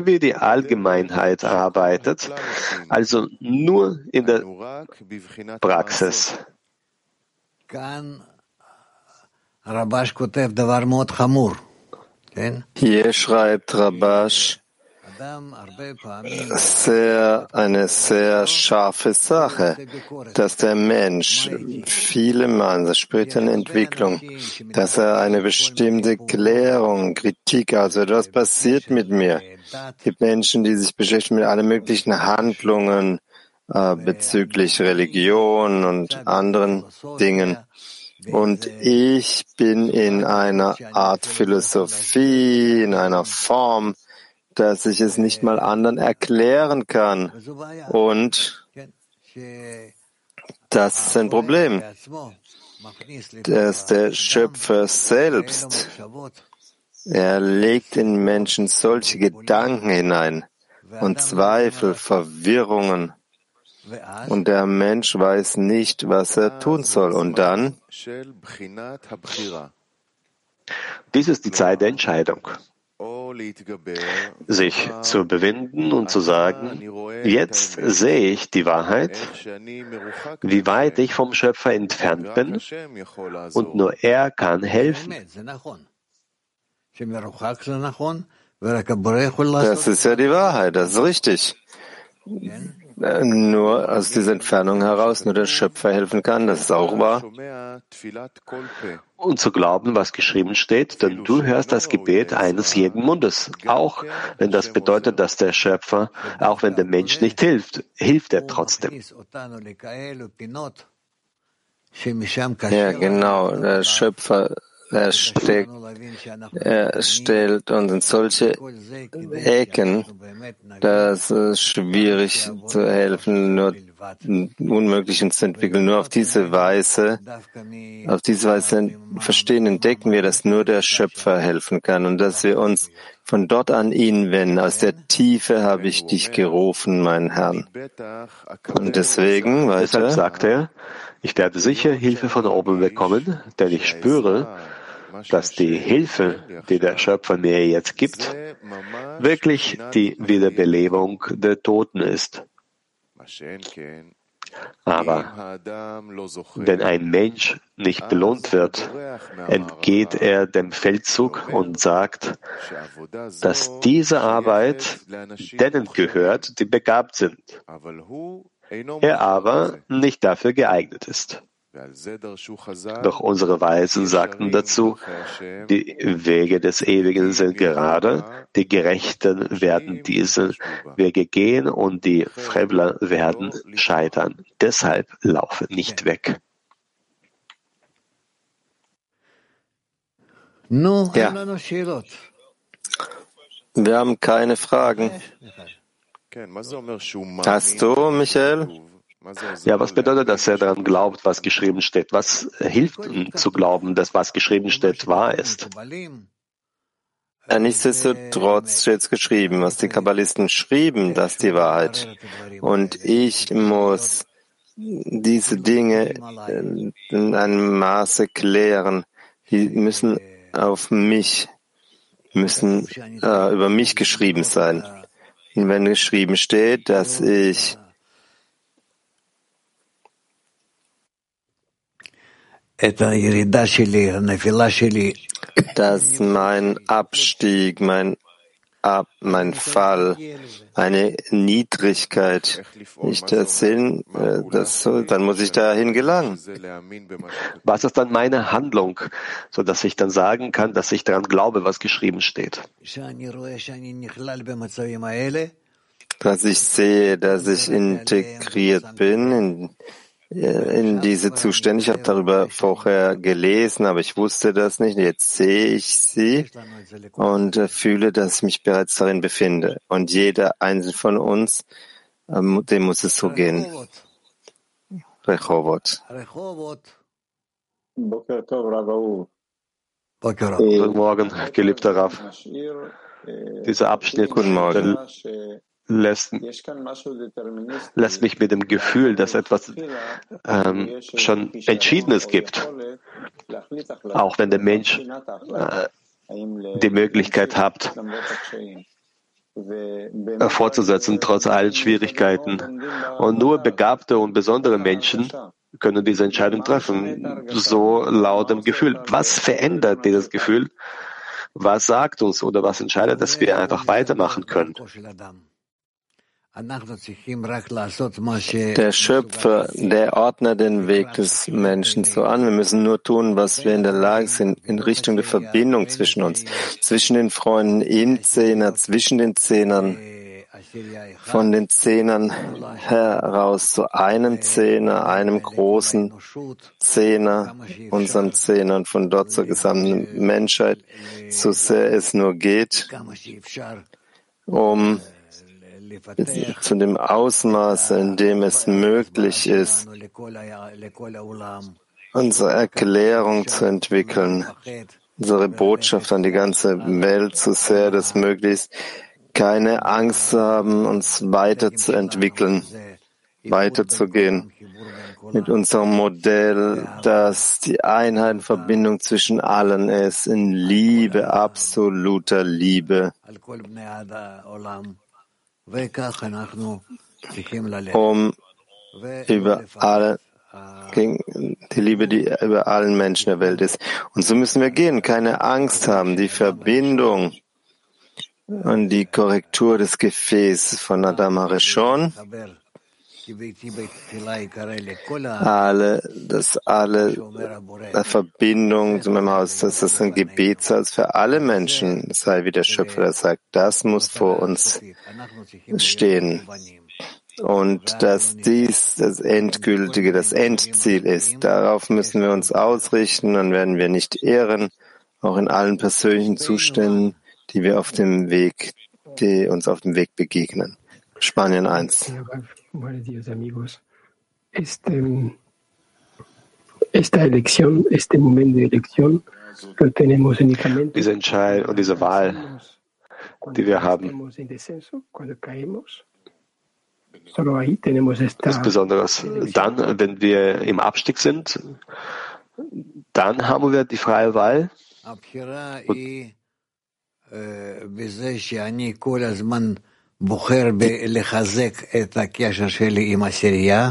wie die Allgemeinheit arbeitet, also nur in der Praxis. Hier schreibt Rabash sehr, eine sehr scharfe Sache, dass der Mensch viele Mal, das spürt eine Entwicklung, dass er eine bestimmte Klärung, Kritik, also etwas passiert mit mir. Es gibt Menschen, die sich beschäftigen mit allen möglichen Handlungen äh, bezüglich Religion und anderen Dingen. Und ich bin in einer Art Philosophie, in einer Form, dass ich es nicht mal anderen erklären kann. Und das ist ein Problem, dass der Schöpfer selbst, er legt in Menschen solche Gedanken hinein und Zweifel, Verwirrungen. Und der Mensch weiß nicht, was er tun soll. Und dann? Dies ist die Zeit der Entscheidung sich zu bewinden und zu sagen, jetzt sehe ich die Wahrheit, wie weit ich vom Schöpfer entfernt bin und nur er kann helfen. Das ist ja die Wahrheit, das ist richtig. Nur aus dieser Entfernung heraus nur der Schöpfer helfen kann, das ist auch wahr. Und zu glauben, was geschrieben steht, denn du hörst das Gebet eines jeden Mundes, auch wenn das bedeutet, dass der Schöpfer, auch wenn der Mensch nicht hilft, hilft er trotzdem. Ja, genau. Der Schöpfer er, steckt, er stellt uns in solche Ecken, dass es schwierig zu helfen, nur Unmöglichen zu entwickeln. Nur auf diese Weise, auf diese Weise verstehen, entdecken wir, dass nur der Schöpfer helfen kann und dass wir uns von dort an ihn wenden. Aus der Tiefe habe ich dich gerufen, mein Herrn. Und deswegen, weiter. Deshalb sagt er, ich werde sicher Hilfe von oben bekommen, denn ich spüre, dass die Hilfe, die der Schöpfer mir jetzt gibt, wirklich die Wiederbelebung der Toten ist. Aber wenn ein Mensch nicht belohnt wird, entgeht er dem Feldzug und sagt, dass diese Arbeit denen gehört, die begabt sind, er aber nicht dafür geeignet ist. Doch unsere Weisen sagten dazu, die Wege des Ewigen sind gerade, die Gerechten werden diese Wege gehen und die Frevler werden scheitern. Deshalb laufe nicht weg. Ja. Wir haben keine Fragen. Hast du, Michael? Ja, was bedeutet, dass er daran glaubt, was geschrieben steht? Was hilft ihm zu glauben, dass was geschrieben steht wahr ist? Ja, nichtsdestotrotz steht es geschrieben, was die Kabbalisten schrieben, das ist die Wahrheit. Und ich muss diese Dinge in einem Maße klären. Die müssen auf mich, müssen äh, über mich geschrieben sein. Und wenn geschrieben steht, dass ich dass mein Abstieg, mein Ab, mein Fall, meine Niedrigkeit nicht der Sinn, äh, das so, dann muss ich dahin gelangen. Was ist dann meine Handlung, so dass ich dann sagen kann, dass ich daran glaube, was geschrieben steht? Dass ich sehe, dass ich integriert bin in in diese Zustände. Ich habe darüber vorher gelesen, aber ich wusste das nicht. Jetzt sehe ich sie und äh, fühle, dass ich mich bereits darin befinde. Und jeder einzelne von uns, ähm, dem muss es so gehen. Rehovot. Guten Morgen, geliebter Rav. Dieser Abschnitt, Guten Morgen lässt, lässt mich mit dem Gefühl, dass etwas ähm, schon Entschiedenes gibt, auch wenn der Mensch äh, die Möglichkeit hat, fortzusetzen, trotz allen Schwierigkeiten. Und nur begabte und besondere Menschen können diese Entscheidung treffen, so laut dem Gefühl. Was verändert dieses Gefühl? Was sagt uns oder was entscheidet, dass wir einfach weitermachen können? Der Schöpfer, der ordnet den Weg des Menschen so an. Wir müssen nur tun, was wir in der Lage sind, in Richtung der Verbindung zwischen uns, zwischen den Freunden im Zehner, zwischen den Zehnern, von den Zehnern heraus zu einem Zehner, einem großen Zehner, unserem Zehner und von dort zur gesamten Menschheit, so sehr es nur geht, um zu dem Ausmaß, in dem es möglich ist, unsere Erklärung zu entwickeln, unsere Botschaft an die ganze Welt, so sehr das möglich ist, keine Angst haben, uns weiterzuentwickeln, weiterzugehen mit unserem Modell, dass die Einheit und Verbindung zwischen allen ist, in Liebe, absoluter Liebe um über alle, gegen die Liebe, die über allen Menschen der Welt ist. Und so müssen wir gehen, keine Angst haben, die Verbindung und die Korrektur des Gefäßes von Adam Harishon. Alle, das alle Verbindung zu meinem Haus, dass das ein Gebetshaus für alle Menschen sei, wie der Schöpfer das sagt. Das muss vor uns stehen. Und dass dies das endgültige, das Endziel ist. Darauf müssen wir uns ausrichten, dann werden wir nicht ehren, auch in allen persönlichen Zuständen die wir auf dem Weg, die uns auf dem Weg begegnen. Spanien 1. Diese Entscheidung und diese Wahl, die wir haben, ist besonders dann, wenn wir im Abstieg sind, dann haben wir die freie Wahl. Und בוחר לחזק את הקשר שלי עם עשירייה,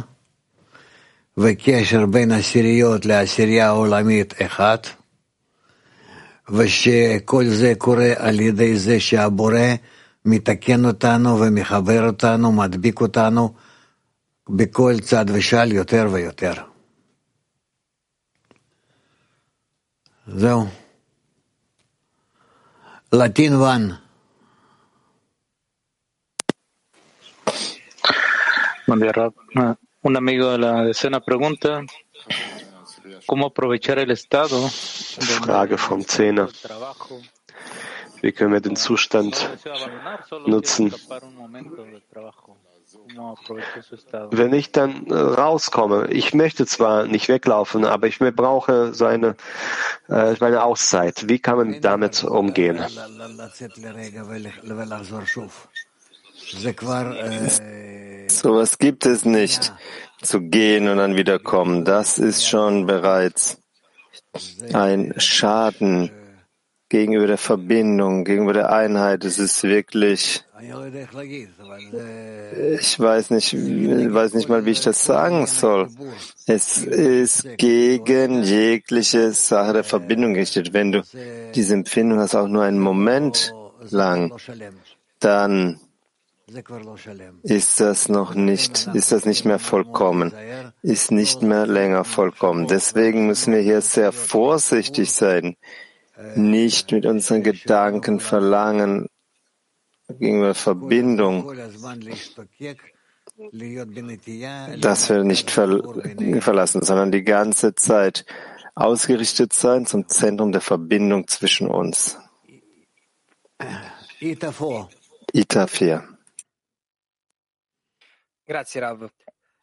וקשר בין עשיריות לעשירייה העולמית אחת, ושכל זה קורה על ידי זה שהבורא מתקן אותנו ומחבר אותנו, מדביק אותנו בכל צד ושל יותר ויותר. זהו. Latin One. Buen día, Rab. Un amigo de la decena pregunta, ¿cómo aprovechar el estado? Frage vom Zehner. Wie können wir den Zustand nutzen? Wenn ich dann äh, rauskomme, ich möchte zwar nicht weglaufen, aber ich brauche so eine, äh, meine Auszeit. Wie kann man damit umgehen? So was gibt es nicht. Zu gehen und dann wiederkommen. Das ist schon bereits ein Schaden gegenüber der Verbindung, gegenüber der Einheit. Es ist wirklich, ich weiß nicht, weiß nicht mal, wie ich das sagen soll. Es ist gegen jegliche Sache der Verbindung gerichtet. Wenn du diese Empfindung hast, auch nur einen Moment lang, dann ist das noch nicht, ist das nicht mehr vollkommen, ist nicht mehr länger vollkommen. Deswegen müssen wir hier sehr vorsichtig sein nicht mit unseren Gedanken verlangen gegenüber Verbindung, dass wir nicht ver verlassen, sondern die ganze Zeit ausgerichtet sein zum Zentrum der Verbindung zwischen uns. Ita 4. Grazie Rav.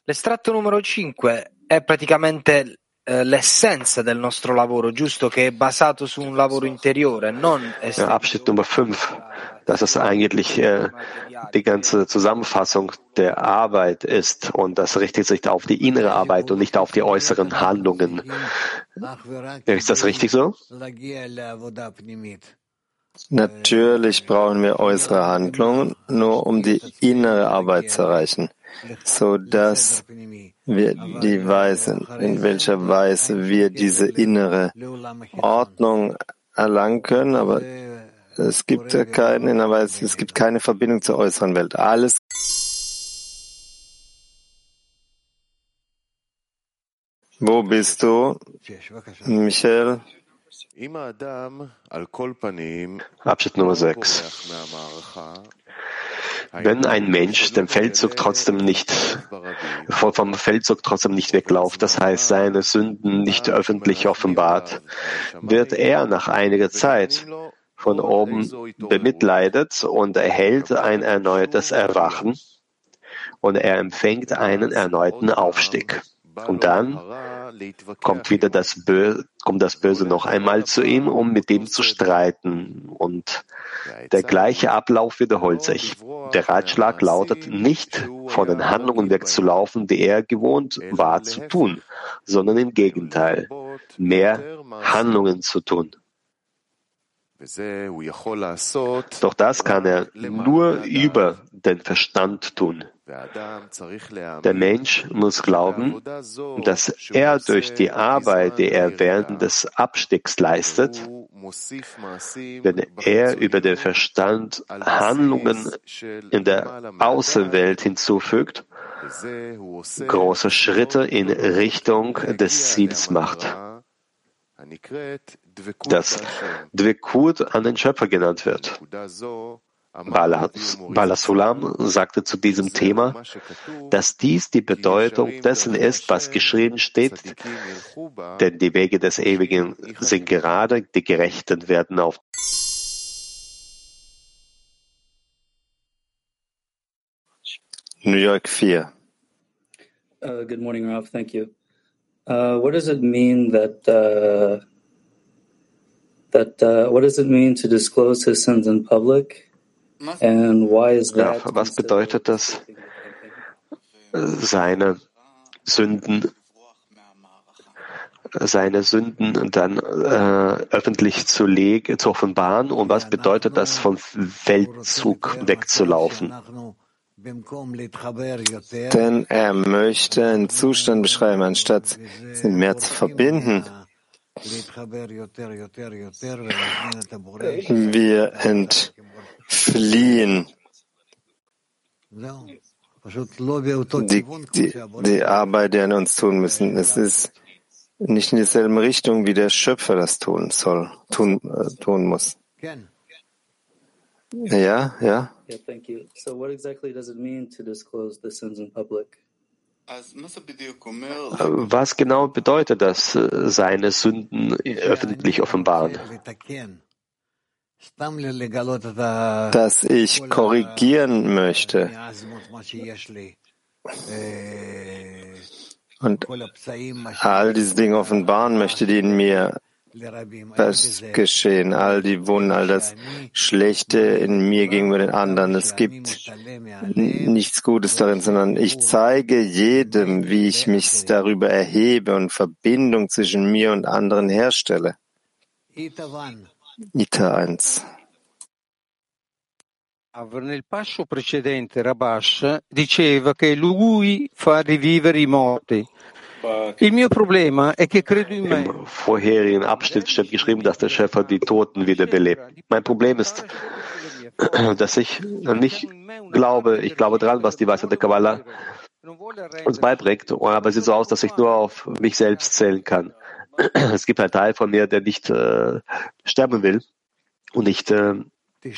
L'estratto numero 5 è praticamente Eh, l'essenza del nostro lavoro, giusto? Che è basato su un lavoro interiore, non ja, Abschnitt Nummer 5. Dass es eigentlich äh, die ganze Zusammenfassung der Arbeit ist und das richtet sich auf die innere Arbeit und nicht auf die äußeren Handlungen. Ist das richtig so? Natürlich brauchen wir äußere Handlungen, nur um die innere Arbeit zu erreichen so dass wir die Weise, in welcher Weise wir diese innere Ordnung erlangen können, aber es gibt keine, Weise, es gibt keine Verbindung zur äußeren Welt. Alles Wo bist du, Michael? Abschnitt Nummer 6. Wenn ein Mensch dem Feldzug trotzdem nicht, vom Feldzug trotzdem nicht weglauft, das heißt seine Sünden nicht öffentlich offenbart, wird er nach einiger Zeit von oben bemitleidet und erhält ein erneutes Erwachen und er empfängt einen erneuten Aufstieg. Und dann kommt wieder das Böse, kommt das Böse noch einmal zu ihm, um mit ihm zu streiten. Und der gleiche Ablauf wiederholt sich. Der Ratschlag lautet nicht, von den Handlungen wegzulaufen, die er gewohnt war zu tun, sondern im Gegenteil, mehr Handlungen zu tun. Doch das kann er nur über den Verstand tun. Der Mensch muss glauben, dass er durch die Arbeit, die er während des Abstiegs leistet, Wenn er über den Verstand Handlungen in der Außenwelt hinzufügt, große Schritte in Richtung des Ziels macht, das Dvekut an den Schöpfer genannt wird. Balasulam sagte zu diesem Thema, dass dies die Bedeutung dessen ist, was geschrieben steht, denn die Wege des Ewigen sind gerade, die Gerechten werden auf New York 4. Uh, good morning, Ralph. Thank you. Uh, what does it mean that uh, that uh, what does it mean to disclose his sins in public? Ja, was bedeutet das, seine Sünden, seine Sünden dann äh, öffentlich zu, legen, zu offenbaren? Und was bedeutet das, vom Weltzug wegzulaufen? Denn er möchte einen Zustand beschreiben, anstatt sich mehr zu verbinden. Wir ent fliehen. Die, die, die Arbeit, die an uns tun müssen, es ist nicht in dieselben Richtung, wie der Schöpfer das tun soll, tun, äh, tun muss. Ja, ja. Was genau bedeutet das, äh, seine Sünden öffentlich offenbaren? Dass ich korrigieren möchte. und all diese Dinge offenbaren möchte, die in mir geschehen, all die Wunden, all das Schlechte in mir gegenüber den anderen. Es gibt nichts Gutes darin, sondern ich zeige jedem, wie ich mich darüber erhebe und Verbindung zwischen mir und anderen herstelle. Ita 1. Nel passo precedente Rabash diceva che lui fa rivivere i morti. Il mio problema è che credo in me. Im vorherigen Abschnitt steht geschrieben, dass der Schöpfer die Toten wiederbelebt. Mein Problem ist, <clears throat> dass ich nicht glaube, ich glaube dran, was die Weisheit der Kabbalah uns beibringt, aber es sieht so aus, dass ich nur auf mich selbst zählen kann. <clears throat> Es gibt einen Teil von mir, der nicht äh, sterben will und nicht äh, äh,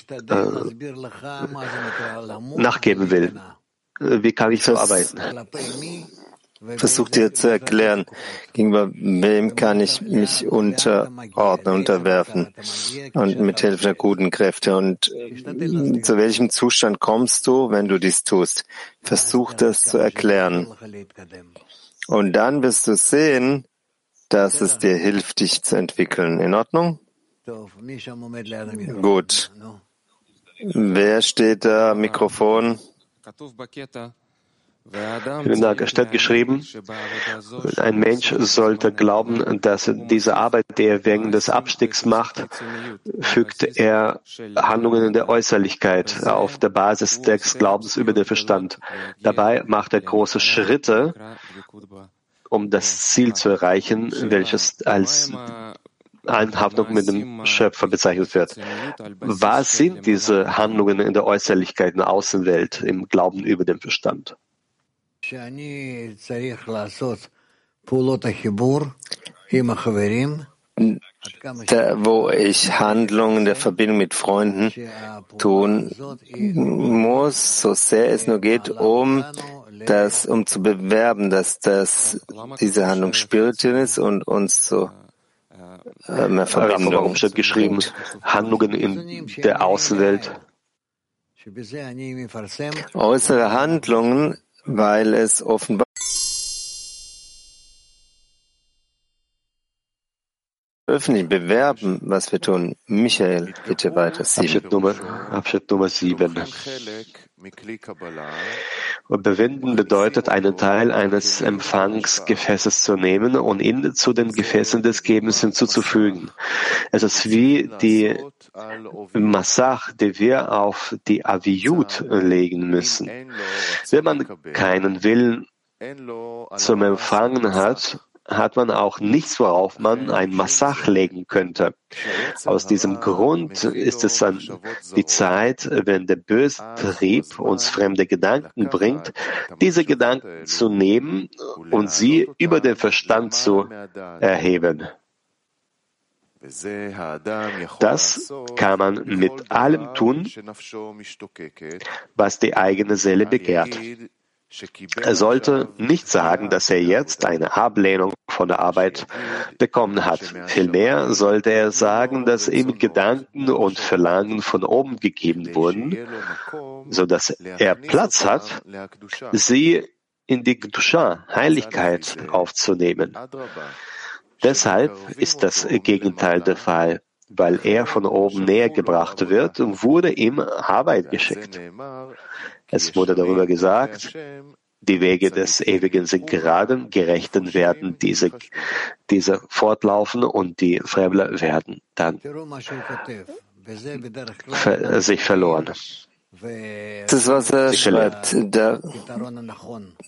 nachgeben will. Wie kann ich so arbeiten? Versuch dir zu erklären, gegenüber wem kann ich mich unterordnen, unterwerfen und mit Hilfe der guten Kräfte. Und äh, zu welchem Zustand kommst du, wenn du dies tust? Versuch das zu erklären. Und dann wirst du sehen, dass es dir hilft, dich zu entwickeln. In Ordnung? Gut. Wer steht da? Mikrofon? In der steht geschrieben, ein Mensch sollte glauben, dass diese Arbeit, die er wegen des Abstiegs macht, fügt er Handlungen in der Äußerlichkeit auf der Basis des Glaubens über den Verstand. Dabei macht er große Schritte, um das Ziel zu erreichen, welches als Anhaftung mit dem Schöpfer bezeichnet wird. Was sind diese Handlungen in der Äußerlichkeit, in der Außenwelt, im Glauben über den Verstand? Da, wo ich Handlungen der Verbindung mit Freunden tun muss, so sehr es nur geht, um das, um zu bewerben, dass das, diese Handlung spirituell ist und uns so äh, mehr Verbindung. Warum steht geschrieben, Handlungen in der Außenwelt? Äußere Handlungen, weil es offenbar öffentlich bewerben, was wir tun. Michael, bitte weiter. Abschnitt Nummer, Abschnitt Nummer 7. Und bewenden bedeutet, einen Teil eines Empfangsgefäßes zu nehmen und ihn zu den Gefäßen des Gebens hinzuzufügen. Es ist wie die Massach, die wir auf die Aviyut legen müssen. Wenn man keinen Willen zum Empfangen hat, hat man auch nichts, worauf man ein Massach legen könnte. Aus diesem Grund ist es dann die Zeit, wenn der böse Trieb uns fremde Gedanken bringt, diese Gedanken zu nehmen und sie über den Verstand zu erheben. Das kann man mit allem tun, was die eigene Seele begehrt. Er sollte nicht sagen, dass er jetzt eine Ablehnung von der Arbeit bekommen hat. Vielmehr sollte er sagen, dass ihm Gedanken und Verlangen von oben gegeben wurden, so dass er Platz hat, sie in die Gdusha, Heiligkeit aufzunehmen. Deshalb ist das Gegenteil der Fall, weil er von oben näher gebracht wird und wurde ihm Arbeit geschickt. Es wurde darüber gesagt, die Wege des Ewigen sind gerade, Gerechten werden diese, diese fortlaufen und die Fremdler werden dann sich verloren. Das ist, was er schreibt. Da,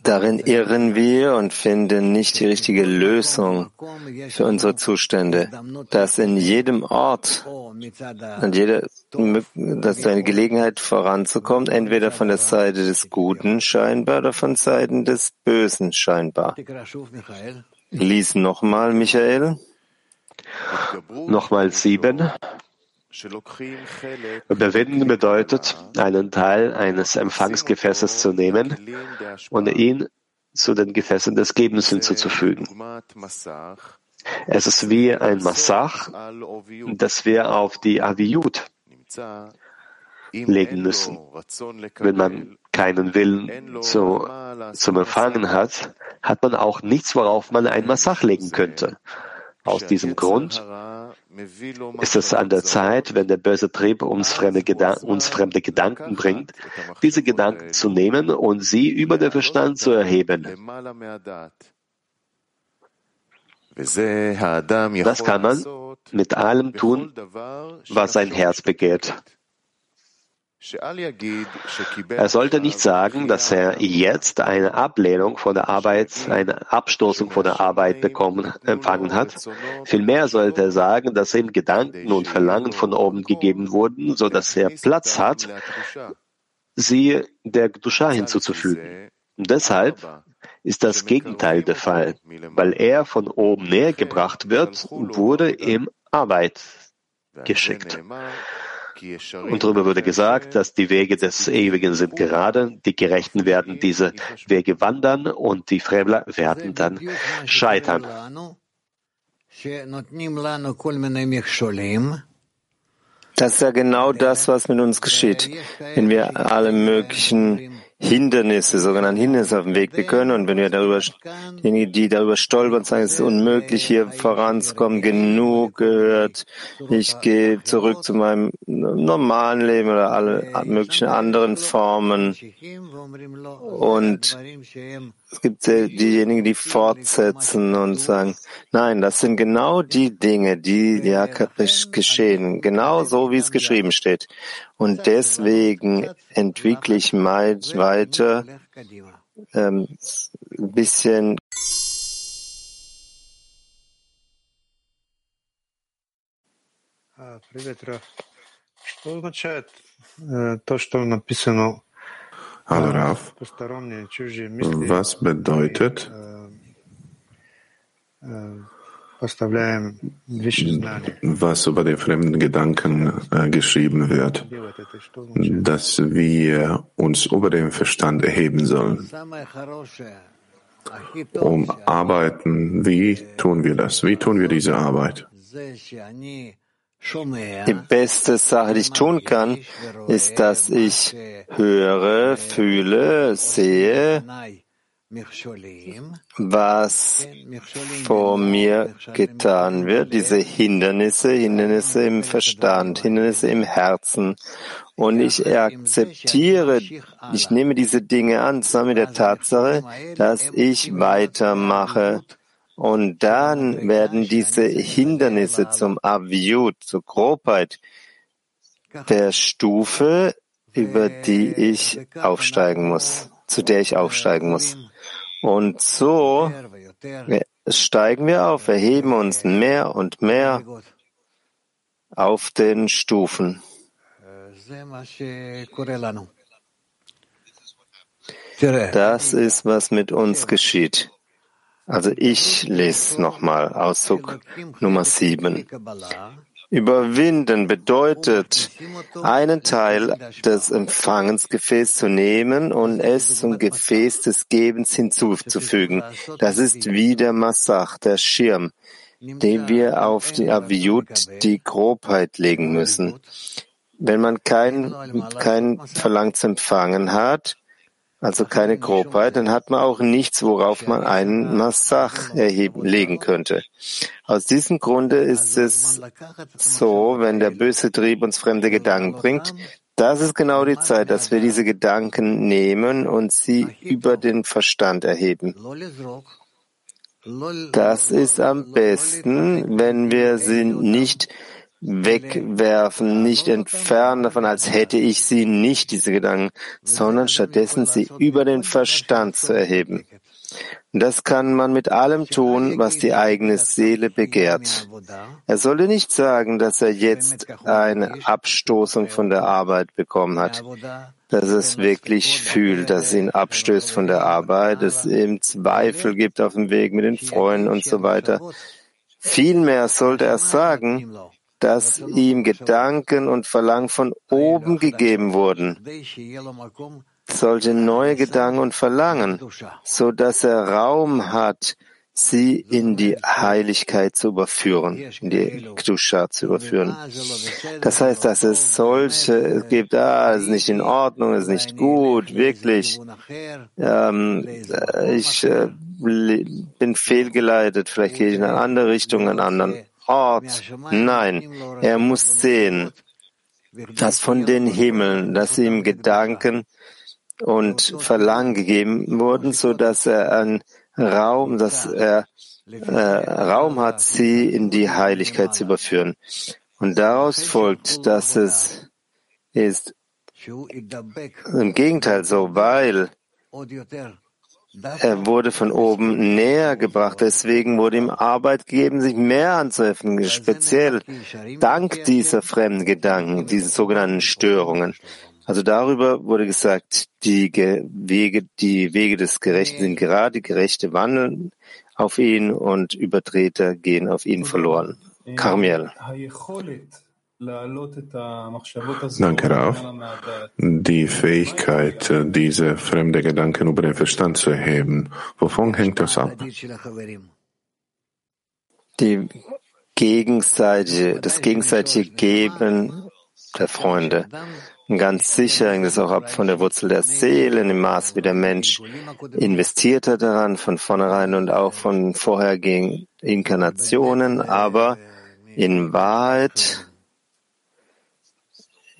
darin irren wir und finden nicht die richtige Lösung für unsere Zustände. Dass in jedem Ort, an jeder, dass eine Gelegenheit voranzukommen, entweder von der Seite des Guten scheinbar oder von Seiten des Bösen scheinbar. Lies nochmal, Michael. Nochmal sieben. Überwinden bedeutet, einen Teil eines Empfangsgefäßes zu nehmen und ihn zu den Gefäßen des Gebens hinzuzufügen. Es ist wie ein Massach, das wir auf die Aviyut legen müssen. Wenn man keinen Willen zu, zum Empfangen hat, hat man auch nichts, worauf man ein Massach legen könnte. Aus diesem Grund ist es an der Zeit, wenn der böse Trieb uns fremde, uns fremde Gedanken bringt, diese Gedanken zu nehmen und sie über den Verstand zu erheben. Das kann man mit allem tun, was sein Herz begehrt. Er sollte nicht sagen, dass er jetzt eine Ablehnung von der Arbeit, eine Abstoßung von der Arbeit bekommen, empfangen hat. Vielmehr sollte er sagen, dass ihm Gedanken und Verlangen von oben gegeben wurden, so dass er Platz hat, sie der Dusha hinzuzufügen. Deshalb ist das Gegenteil der Fall, weil er von oben näher gebracht wird und wurde ihm Arbeit geschickt. Und darüber wurde gesagt, dass die Wege des Ewigen sind gerade, die Gerechten werden diese Wege wandern und die Fremdler werden dann scheitern. Das ist ja genau das, was mit uns geschieht. Wenn wir alle möglichen Hindernisse, sogenannte Hindernisse auf dem Weg bekommen. Und wenn wir darüber, diejenigen, die darüber stolpern, sagen, es ist unmöglich, hier voranzukommen, genug gehört, ich gehe zurück zu meinem normalen Leben oder alle möglichen anderen Formen. Und es gibt diejenigen, die fortsetzen und sagen, nein, das sind genau die Dinge, die ja geschehen, genau so, wie es geschrieben steht. Und deswegen entwickle ich weiter ähm, ein bisschen Привет, Раф. Что означает э, то, что написано Hallo Raf, was bedeutet, was über die fremden Gedanken äh, geschrieben wird, dass wir uns über den Verstand erheben sollen, um arbeiten. Wie tun wir das? Wie tun wir diese Arbeit? Die beste Sache, die ich tun kann, ist, dass ich höre, fühle, sehe, was vor mir getan wird, diese Hindernisse, Hindernisse im Verstand, Hindernisse im Herzen. Und ich akzeptiere, ich nehme diese Dinge an, zusammen mit der Tatsache, dass ich weitermache und dann werden diese Hindernisse zum Avyut, zur Grobheit der Stufe, über die ich aufsteigen muss, zu der ich aufsteigen muss. Und so steigen wir auf, erheben uns mehr und mehr auf den Stufen. Das ist, was mit uns geschieht. Also ich lese nochmal Auszug Nummer sieben. Überwinden bedeutet, einen Teil des Empfangensgefäßes zu nehmen und es zum Gefäß des Gebens hinzuzufügen. Das ist wie der Massach, der Schirm, den wir auf die Aviut, die Grobheit legen müssen. Wenn man kein, kein Verlangen zu empfangen hat, also keine Grobheit, dann hat man auch nichts, worauf man einen Massach erheben, legen könnte. Aus diesem Grunde ist es so, wenn der böse Trieb uns fremde Gedanken bringt, das ist genau die Zeit, dass wir diese Gedanken nehmen und sie über den Verstand erheben. Das ist am besten, wenn wir sie nicht wegwerfen, nicht entfernen davon, als hätte ich sie nicht, diese Gedanken, sondern stattdessen sie über den Verstand zu erheben. Das kann man mit allem tun, was die eigene Seele begehrt. Er sollte nicht sagen, dass er jetzt eine Abstoßung von der Arbeit bekommen hat, dass es wirklich fühlt, dass es ihn abstößt von der Arbeit, es ihm Zweifel gibt auf dem Weg mit den Freunden und so weiter. Vielmehr sollte er sagen, dass ihm Gedanken und Verlangen von oben gegeben wurden, solche neue Gedanken und Verlangen, so dass er Raum hat, sie in die Heiligkeit zu überführen, in die Kdusha zu überführen. Das heißt, dass es solche gibt, ah, es ist nicht in Ordnung, es ist nicht gut, wirklich. Ähm, ich äh, bin fehlgeleitet, vielleicht gehe ich in eine andere Richtung, einen anderen Ort. Nein, er muss sehen, dass von den Himmeln, dass ihm Gedanken und Verlangen gegeben wurden, so dass er einen Raum, dass er äh, Raum hat, sie in die Heiligkeit zu überführen. Und daraus folgt, dass es ist im Gegenteil so, weil er wurde von oben näher gebracht, deswegen wurde ihm Arbeit gegeben, sich mehr anzuhelfen, speziell dank dieser fremden Gedanken, diesen sogenannten Störungen. Also darüber wurde gesagt, die Wege, die Wege des Gerechten sind gerade, Gerechte wandeln auf ihn und Übertreter gehen auf ihn verloren. Carmiel. Danke, Raf. Die Fähigkeit, diese fremde Gedanken über den Verstand zu erheben, wovon hängt das ab? Die gegenseitige, das gegenseitige Geben der Freunde. Ganz sicher hängt es auch ab von der Wurzel der Seele, im Maß, wie der Mensch investiert hat daran, von vornherein und auch von vorhergehenden Inkarnationen. Aber in Wahrheit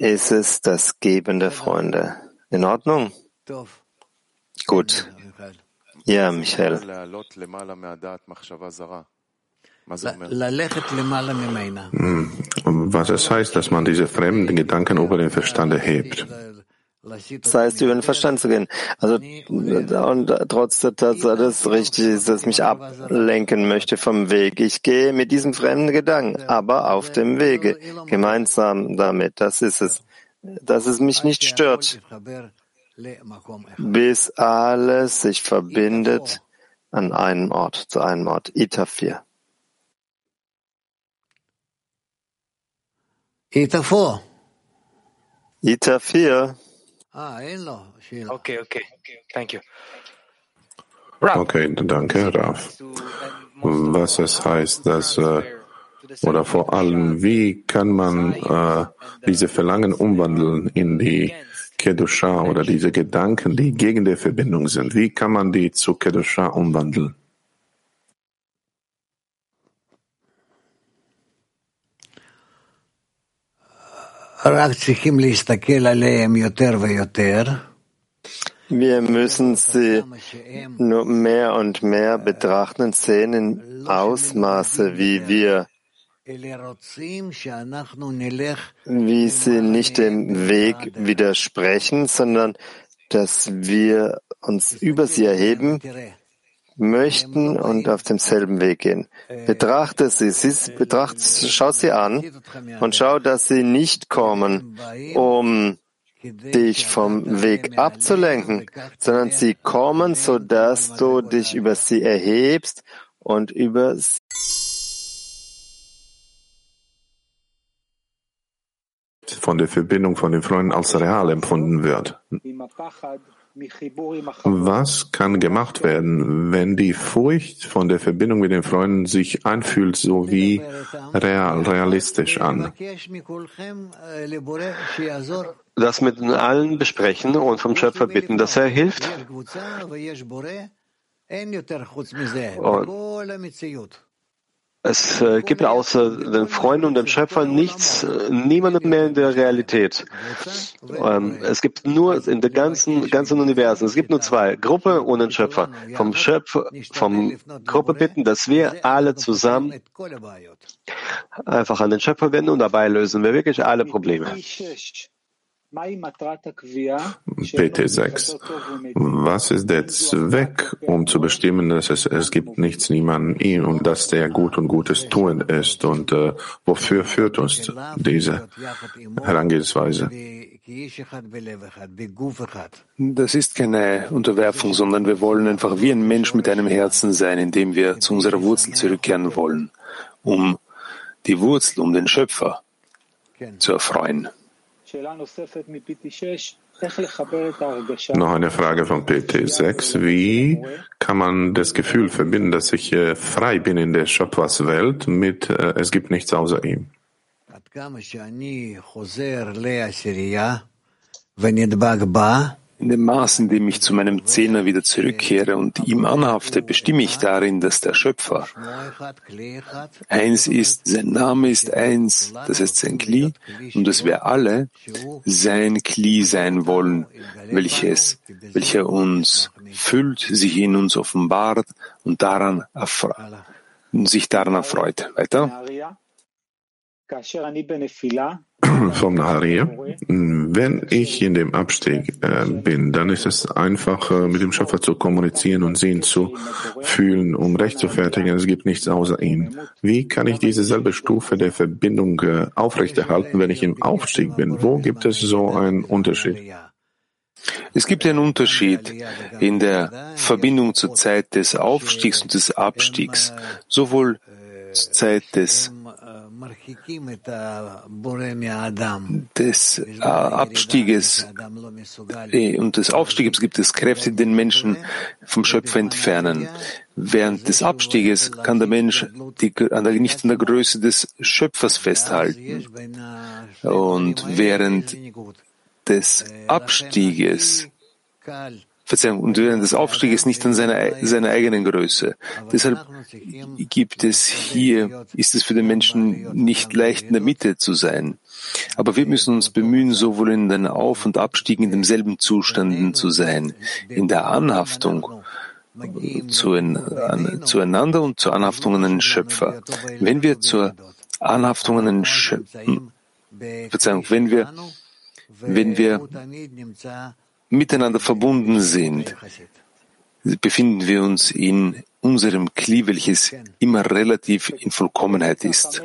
ist es das Geben der Freunde. In Ordnung? Gut. Ja, Michael. Hm. Was es heißt, dass man diese fremden Gedanken über den Verstand erhebt. Das heißt, über den Verstand zu gehen. Also, und trotz der Tatsache, dass es richtig ist, dass mich ablenken möchte vom Weg. Ich gehe mit diesem fremden Gedanken, aber auf dem Wege, gemeinsam damit. Das ist es. Dass es mich nicht stört, bis alles sich verbindet an einem Ort, zu einem Ort. Ita 4. Ita 4. Ita 4. Ah, okay, okay. Thank you. Okay, danke, Raf. Was es heißt, dass, äh, oder vor allem, wie kann man äh, diese Verlangen umwandeln in die Kedusha oder diese Gedanken, die gegen die Verbindung sind? Wie kann man die zu Kedusha umwandeln? Wir müssen sie nur mehr und mehr betrachten sehen in Ausmaße, wie wir, wie sie nicht dem Weg widersprechen, sondern dass wir uns über sie erheben, möchten und auf demselben Weg gehen. Betrachte sie, sie betracht, schau sie an und schau, dass sie nicht kommen, um dich vom Weg abzulenken, sondern sie kommen, so dass du dich über sie erhebst und über sie von der Verbindung von den Freunden als real empfunden wird. Was kann gemacht werden, wenn die Furcht von der Verbindung mit den Freunden sich anfühlt, so wie real, realistisch an? Das mit allen besprechen und vom Schöpfer bitten, dass er hilft. Und es äh, gibt außer den Freunden und dem Schöpfer nichts, äh, niemanden mehr in der Realität. Ähm, es gibt nur in der ganzen, ganzen Universum, es gibt nur zwei, Gruppe und den Schöpfer. Vom Schöpfer, vom Gruppe bitten, dass wir alle zusammen einfach an den Schöpfer wenden und dabei lösen wir wirklich alle Probleme. PT6. Was ist der Zweck, um zu bestimmen, dass es, es gibt nichts, niemanden ihm und dass der gut und Gutes tun ist und äh, wofür führt uns diese Herangehensweise? Das ist keine Unterwerfung, sondern wir wollen einfach wie ein Mensch mit einem Herzen sein, indem wir zu unserer Wurzel zurückkehren wollen, um die Wurzel, um den Schöpfer zu erfreuen. Noch eine Frage von PT6. Wie kann man das Gefühl verbinden, dass ich äh, frei bin in der Schöpferswelt mit äh, es gibt nichts außer ihm? In dem Maß, in dem ich zu meinem Zehner wieder zurückkehre und ihm anhafte, bestimme ich darin, dass der Schöpfer eins ist, sein Name ist eins, das heißt sein Kli, und dass wir alle sein Kli sein wollen, welches, welcher uns füllt, sich in uns offenbart und daran und sich daran erfreut. Weiter <clears throat> vom Nahariya. Wenn ich in dem Abstieg äh, bin, dann ist es einfach, äh, mit dem Schöpfer zu kommunizieren und sehen zu fühlen, um recht zu fertigen. Es gibt nichts außer ihm. Wie kann ich diese selbe Stufe der Verbindung äh, aufrechterhalten, wenn ich im Aufstieg bin? Wo gibt es so einen Unterschied? Es gibt einen Unterschied in der Verbindung zur Zeit des Aufstiegs und des Abstiegs, sowohl zur Zeit des des Abstieges und des Aufstieges gibt es Kräfte, die den Menschen vom Schöpfer entfernen. Während des Abstieges kann der Mensch die, nicht an der Größe des Schöpfers festhalten. Und während des Abstieges Verzeihung, und während des Aufstieges nicht an seiner, seiner eigenen Größe. Deshalb gibt es hier, ist es für den Menschen nicht leicht, in der Mitte zu sein. Aber wir müssen uns bemühen, sowohl in den Auf- und Abstiegen in demselben Zustand zu sein, in der Anhaftung zueinander und zur Anhaftung an den Schöpfer. Wenn wir zur Anhaftung an den Schöpfer, Verzeihung, wenn wir, wenn wir miteinander verbunden sind, befinden wir uns in unserem Kli, welches immer relativ in Vollkommenheit ist.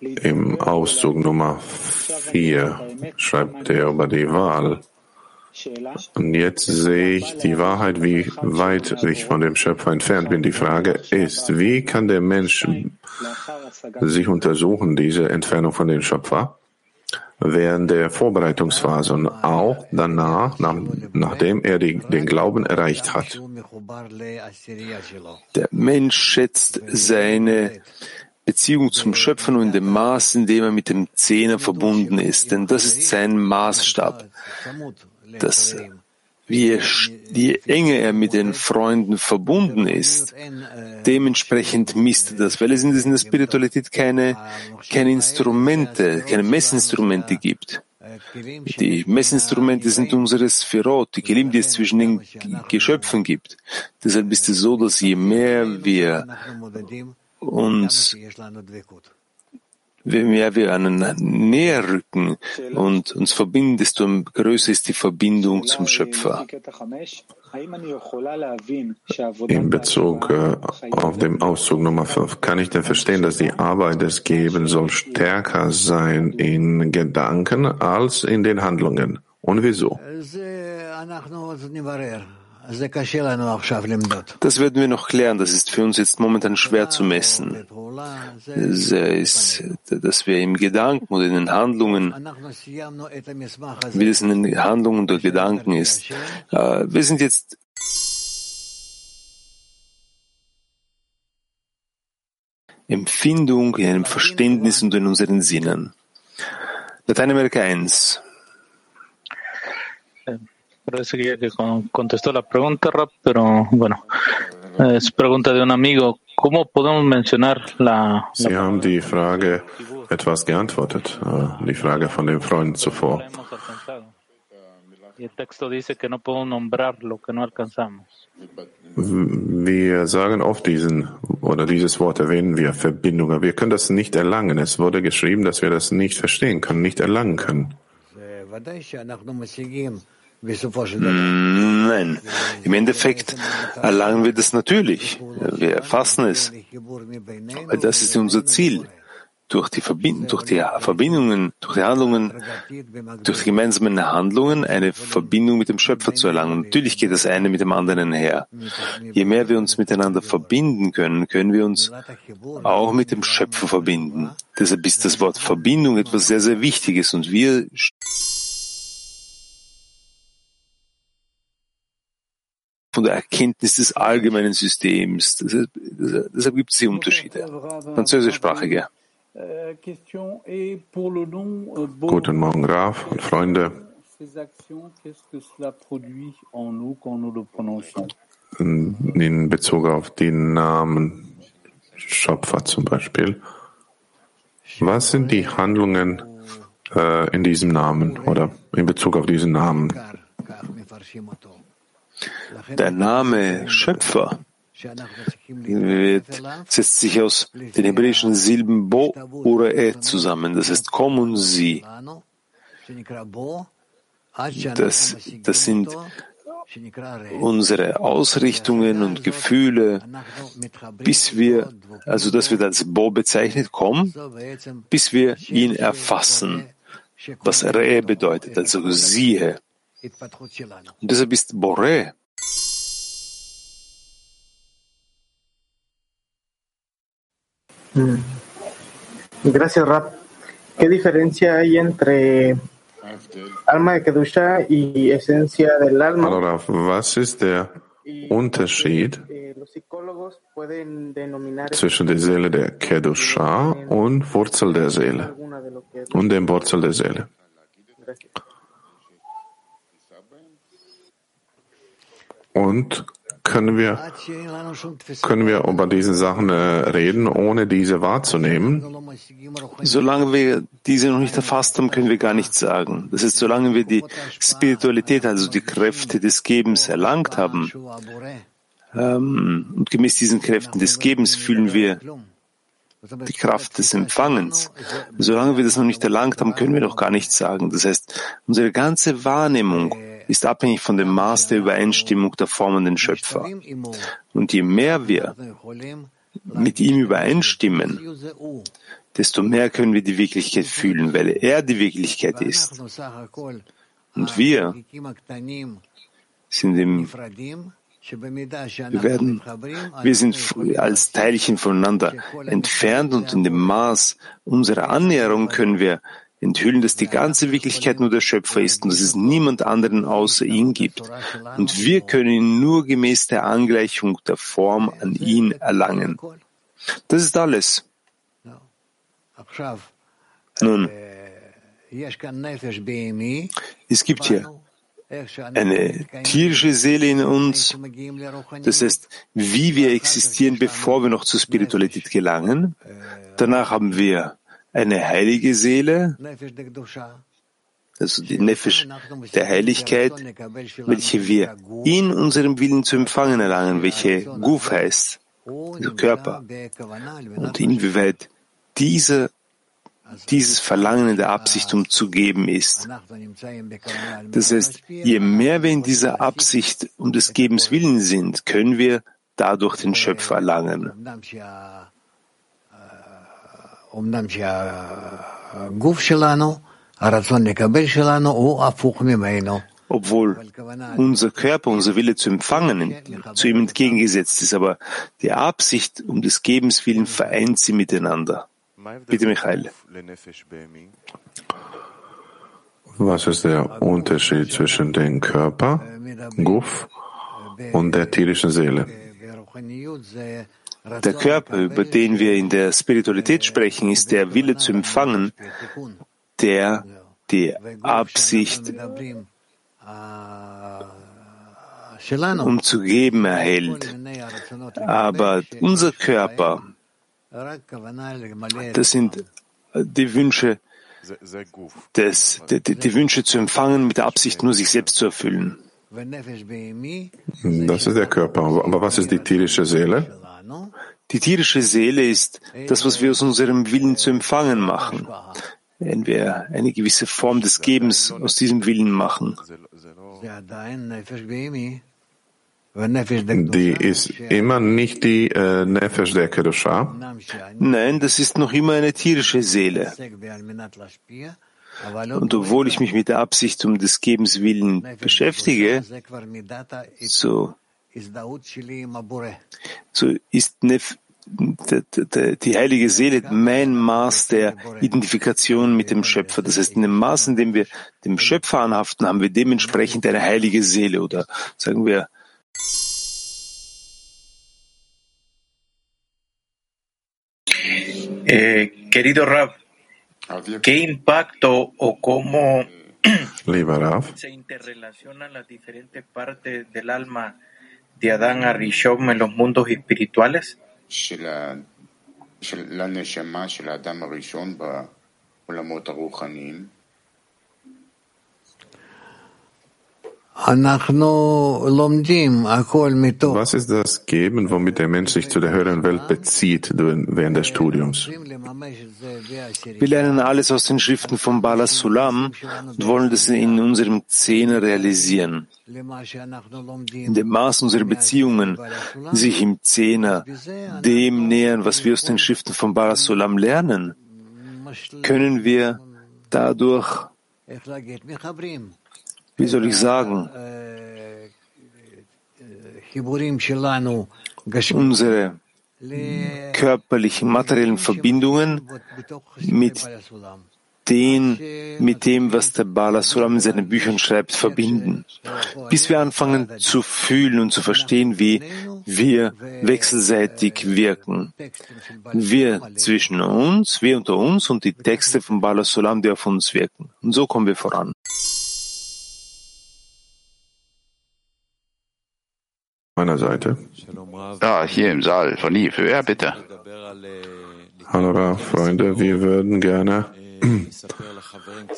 Im Auszug Nummer 4 schreibt er über die Wahl. Und jetzt sehe ich die Wahrheit, wie weit ich von dem Schöpfer entfernt bin. Die Frage ist, wie kann der Mensch sich untersuchen, diese Entfernung von dem Schöpfer? Während der Vorbereitungsphase und auch danach, nach, nachdem er die, den Glauben erreicht hat. Der Mensch schätzt seine Beziehung zum Schöpfer nur in dem Maß, in dem er mit dem Zehner verbunden ist, denn das ist sein Maßstab. Das wie, je enger er mit den Freunden verbunden ist, dementsprechend misst er das, weil es in der Spiritualität keine, keine Instrumente, keine Messinstrumente gibt. Die Messinstrumente sind unsere Sphirot, die Kelim, die es zwischen den Geschöpfen gibt. Deshalb ist es so, dass je mehr wir uns je mehr wir einander näher rücken und uns verbinden, desto größer ist die Verbindung zum Schöpfer. In Bezug äh, auf den Auszug Nummer 5, kann ich denn verstehen, dass die Arbeit des Gebens soll stärker sein in Gedanken als in den Handlungen? Und wieso? Das werden wir noch klären. Das ist für uns jetzt momentan schwer zu messen. Das ist, dass wir im Gedanken oder in den Handlungen, wie es in den Handlungen der Gedanken ist. Äh, wir sind jetzt Empfindung, in einem Verständnis und in unseren Sinnen. Lateinamerika 1. Parece que ya contestó la pregunta, Rap, pero bueno, es pregunta de un amigo. ¿Cómo podemos mencionar la? Sie haben die Frage etwas geantwortet, äh, die Frage von dem Freund zuvor. El texto dice que no podemos nombrar lo que no alcanzamos. Wir sagen oft diesen oder dieses Wort erwähnen wir Verbindungen. Wir können das nicht erlangen. Es wurde geschrieben, dass wir das nicht verstehen können, nicht erlangen können. Nein, im Endeffekt erlangen wir das natürlich. Wir erfassen es. Weil das ist unser Ziel. Durch die, Verbind durch die Verbindungen, durch die Handlungen, durch die gemeinsamen Handlungen eine Verbindung mit dem Schöpfer zu erlangen. Natürlich geht das eine mit dem anderen her. Je mehr wir uns miteinander verbinden können, können wir uns auch mit dem Schöpfer verbinden. Deshalb ist das Wort Verbindung etwas sehr, sehr Wichtiges und wir von der Erkenntnis des allgemeinen Systems. Deshalb, gibt es die Unterschiede. Französischsprachige. Guten Morgen, Graf und Freunde. In Bezug auf den Namen Schöpfer zum Beispiel. Was sind die Handlungen äh, in diesem Namen oder in Bezug auf diesen Namen? Der Name Schöpfer wird, setzt sich aus den hebräischen Silben Bo oder E zusammen. Das heißt, komm und sieh. Das, das sind unsere Ausrichtungen und Gefühle, bis wir, also das wird als Bo bezeichnet, komm, bis wir ihn erfassen, was Re bedeutet, also siehe. Und deshalb ist Boré mm. Gracias, Rap. ¿Qué diferencia hay entre alma de Kedusha y esencia del alma? Allora, was ist der Unterschied eh, zwischen der Seele der Kedusha und Wurzel der Seele und dem Wurzel der Seele? Und können wir, können wir über diese Sachen äh, reden, ohne diese wahrzunehmen? Solange wir diese noch nicht erfasst haben, können wir gar nichts sagen. Das ist, solange wir die Spiritualität, also die Kräfte des Gebens erlangt haben, ähm, und gemäß diesen Kräften des Gebens fühlen wir die Kraft des Empfangens. Solange wir das noch nicht erlangt haben, können wir noch gar nichts sagen. Das heißt, unsere ganze Wahrnehmung ist abhängig von dem Maß der Übereinstimmung der formenden Schöpfer. Und je mehr wir mit ihm übereinstimmen, desto mehr können wir die Wirklichkeit fühlen, weil er die Wirklichkeit ist. Und wir sind im wir, werden, wir sind als Teilchen voneinander entfernt und in dem Maß unserer Annäherung können wir enthüllen, dass die ganze Wirklichkeit nur der Schöpfer ist und dass es niemand anderen außer ihn gibt. Und wir können ihn nur gemäß der Angleichung der Form an ihn erlangen. Das ist alles. Nun, es gibt hier eine tierische Seele in uns, das heißt, wie wir existieren, bevor wir noch zur Spiritualität gelangen. Danach haben wir eine heilige Seele, also die Nefesh der Heiligkeit, welche wir in unserem Willen zu empfangen erlangen, welche Guf heißt, also Körper. Und inwieweit dieser dieses Verlangen in der Absicht um zu geben ist. Das heißt, je mehr wir in dieser Absicht um des Gebens willen sind, können wir dadurch den Schöpfer erlangen. Obwohl unser Körper, unser Wille zu empfangen, zu ihm entgegengesetzt ist, aber die Absicht um des Gebens willen vereint sie miteinander. Bitte, Michael. Was ist der Unterschied zwischen dem Körper, Guf, und der tierischen Seele? Der Körper, über den wir in der Spiritualität sprechen, ist der Wille zu empfangen, der die Absicht um zu geben erhält. Aber unser Körper, das sind die Wünsche, des, die, die Wünsche zu empfangen mit der Absicht, nur sich selbst zu erfüllen. Das ist der Körper. Aber was ist die tierische Seele? Die tierische Seele ist das, was wir aus unserem Willen zu empfangen machen. Wenn wir eine gewisse Form des Gebens aus diesem Willen machen. Die ist immer nicht die äh, Nefesh der Kedusha. Nein, das ist noch immer eine tierische Seele. Und obwohl ich mich mit der Absicht um des Gebens willen beschäftige, so, so ist Nef, die heilige Seele mein Maß der Identifikation mit dem Schöpfer. Das heißt, in dem Maß, in dem wir dem Schöpfer anhaften, haben wir dementsprechend eine heilige Seele oder sagen wir Eh, querido Rab, ¿qué impacto o cómo se interrelacionan las diferentes partes del alma de Adán a Rishon en los mundos espirituales? Was ist das Geben, womit der Mensch sich zu der höheren Welt bezieht während des Studiums? Wir lernen alles aus den Schriften von Bala Sulam und wollen das in unserem Zehner realisieren. In dem Maß unserer Beziehungen sich im Zehner dem nähern, was wir aus den Schriften von Bala Sulam lernen, können wir dadurch wie soll ich sagen, unsere körperlichen, materiellen Verbindungen mit den, mit dem, was der Bala Sulam in seinen Büchern schreibt, verbinden, bis wir anfangen zu fühlen und zu verstehen, wie wir wechselseitig wirken. Wir zwischen uns, wir unter uns und die Texte von Bala Sulam, die auf uns wirken. Und so kommen wir voran. Meiner Seite. Ja, hier im Saal von Yves. Ja, bitte. Hallo, Freunde, wir würden gerne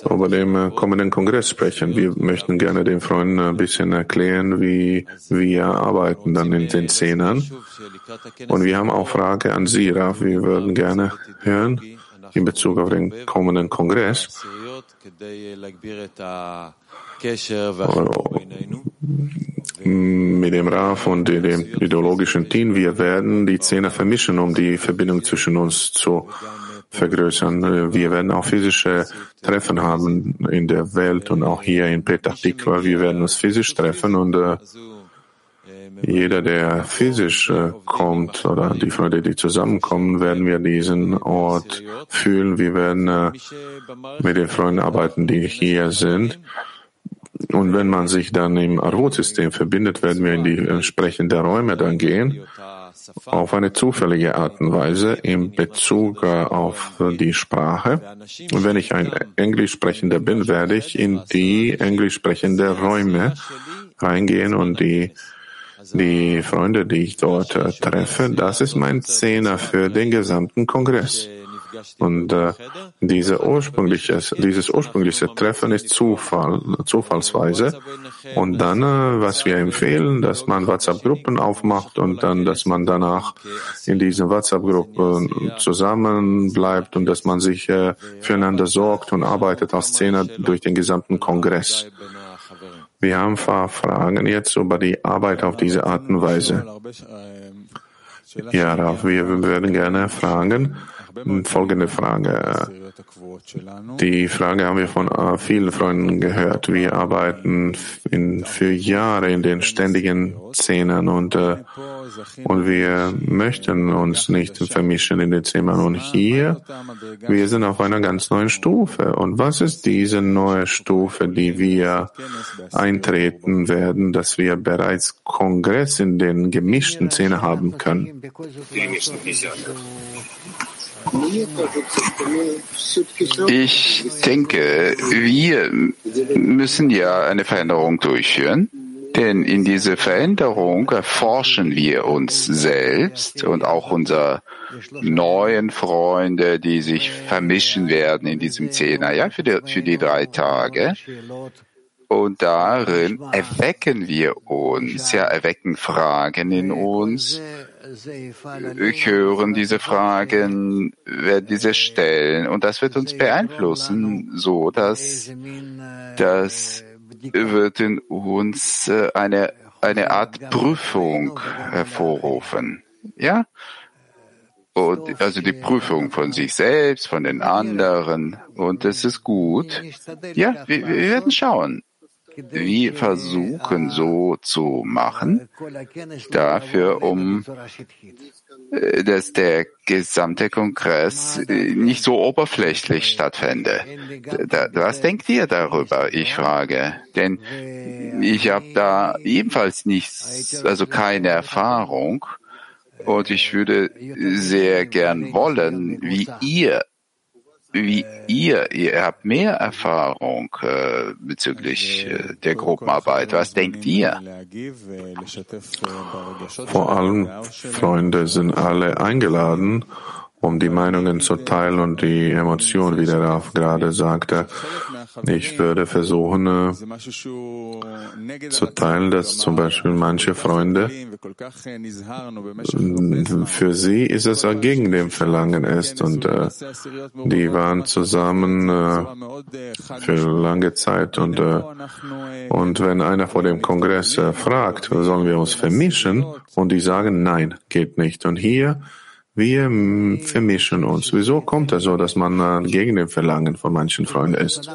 über den äh, kommenden Kongress sprechen. Wir möchten gerne den Freunden ein bisschen erklären, wie wir arbeiten dann in den Zehnern. Und wir haben auch Frage an Sie, Raf. Wir würden gerne hören in Bezug auf den kommenden Kongress mit dem Raf und dem ideologischen Team, wir werden die Zähne vermischen, um die Verbindung zwischen uns zu vergrößern. Wir werden auch physische Treffen haben in der Welt und auch hier in Petah Tikva. Wir werden uns physisch treffen und äh, jeder, der physisch äh, kommt oder die Freunde, die zusammenkommen, werden wir diesen Ort fühlen. Wir werden äh, mit den Freunden arbeiten, die hier sind. Und wenn man sich dann im Arut-System verbindet, werden wir in die entsprechenden Räume dann gehen, auf eine zufällige Art und Weise in Bezug auf die Sprache. Und wenn ich ein Englisch sprechender bin, werde ich in die englisch sprechenden Räume reingehen und die die Freunde, die ich dort äh, treffe, das ist mein Zehner für den gesamten Kongress. Und äh, Diese ursprüngliches, dieses ursprüngliche Treffen ist Zufall, zufallsweise. Und dann, äh, was wir empfehlen, dass man WhatsApp-Gruppen aufmacht und dann, dass man danach in diesen WhatsApp-Gruppen zusammen bleibt und dass man sich äh, füreinander sorgt und arbeitet als Zehner durch den gesamten Kongress. Wir haben ein paar Fragen jetzt über die Arbeit auf diese Art und Weise. Ja, wir würden gerne fragen, folgende Frage. Die Frage haben wir von äh, vielen Freunden gehört. Wir arbeiten in, für Jahre in den ständigen Szenen und, äh, und wir möchten uns nicht vermischen in den Zimmern. Und hier, wir sind auf einer ganz neuen Stufe. Und was ist diese neue Stufe, die wir eintreten werden, dass wir bereits Kongress in den gemischten Szenen haben können? Ich denke, wir müssen ja eine Veränderung durchführen, denn in diese Veränderung erforschen wir uns selbst und auch unsere neuen Freunde, die sich vermischen werden in diesem Zehner, ja, für die, für die drei Tage. Und darin erwecken wir uns, ja, erwecken Fragen in uns, hören diese Fragen, werden diese stellen und das wird uns beeinflussen, so dass das wird in uns äh, eine, eine Art Prüfung hervorrufen. Ja? Und also die Prüfung von sich selbst, von den anderen. Und das ist gut. Ja, wir, wir werden schauen wir versuchen so zu machen, dafür, um äh, dass der gesamte Kongress äh, nicht so oberflächlich stattfände. Was denkt ihr darüber? Ich frage. Denn ich habe da ebenfalls nichts, also keine Erfahrung. Und ich würde sehr gern wollen, wie ihr wie ihr, ihr habt mehr Erfahrung äh, bezüglich äh, der Gruppenarbeit. Was denkt ihr? Vor allem, Freunde sind alle eingeladen, um die Meinungen zu teilen und die Emotionen, wie der Raf gerade sagte. Ich würde versuchen äh, zu teilen, dass zum Beispiel manche Freunde, für sie ist es gegen dem Verlangen ist und äh, die waren zusammen äh, für lange Zeit und, äh, und wenn einer vor dem Kongress äh, fragt, sollen wir uns vermischen und die sagen, nein, geht nicht. Und hier wir vermischen uns. Wieso kommt es so, dass man äh, gegen den Verlangen von manchen Freunden ist?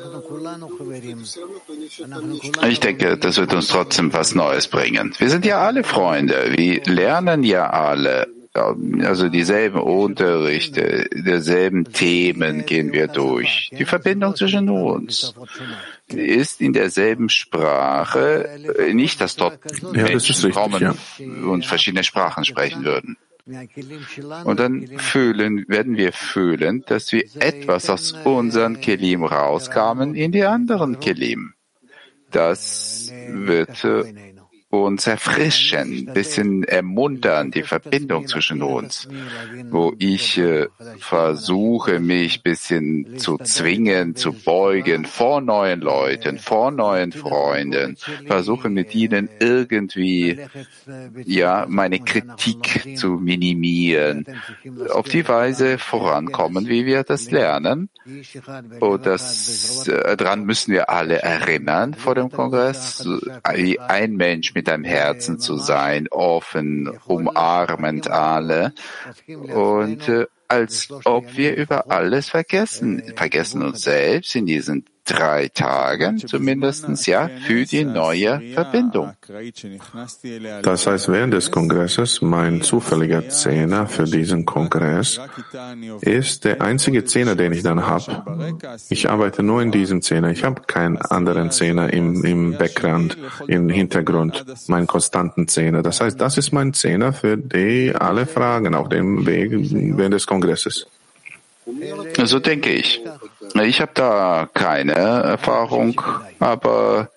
Ich denke, das wird uns trotzdem was Neues bringen. Wir sind ja alle Freunde. Wir lernen ja alle. Also dieselben Unterrichte, derselben Themen gehen wir durch. Die Verbindung zwischen uns ist in derselben Sprache. Nicht, dass dort ja, Menschen richtig, kommen ja. und verschiedene Sprachen sprechen würden. Und dann fühlen, werden wir fühlen, dass wir etwas aus unseren Kelim rauskamen in die anderen Kelim. Das wird uns erfrischen, bisschen ermuntern, die Verbindung zwischen uns, wo ich äh, versuche, mich bisschen zu zwingen, zu beugen vor neuen Leuten, vor neuen Freunden, versuche mit ihnen irgendwie, ja, meine Kritik zu minimieren, auf die Weise vorankommen, wie wir das lernen. Und das, äh, daran müssen wir alle erinnern vor dem Kongress, wie ein Mensch mit mit deinem Herzen zu sein, offen, umarmend alle. Und äh, als ob wir über alles vergessen, vergessen uns selbst in diesen drei Tagen zumindestens ja, für die neue Verbindung. Das heißt, während des Kongresses, mein zufälliger Zehner für diesen Kongress ist der einzige Zehner, den ich dann habe. Ich arbeite nur in diesem Zehner. Ich habe keinen anderen Zehner im, im Background, im Hintergrund, meinen konstanten Zehner. Das heißt, das ist mein Zehner für die alle Fragen auf dem Weg während des Kongresses. So denke ich. Ich habe da keine Erfahrung, aber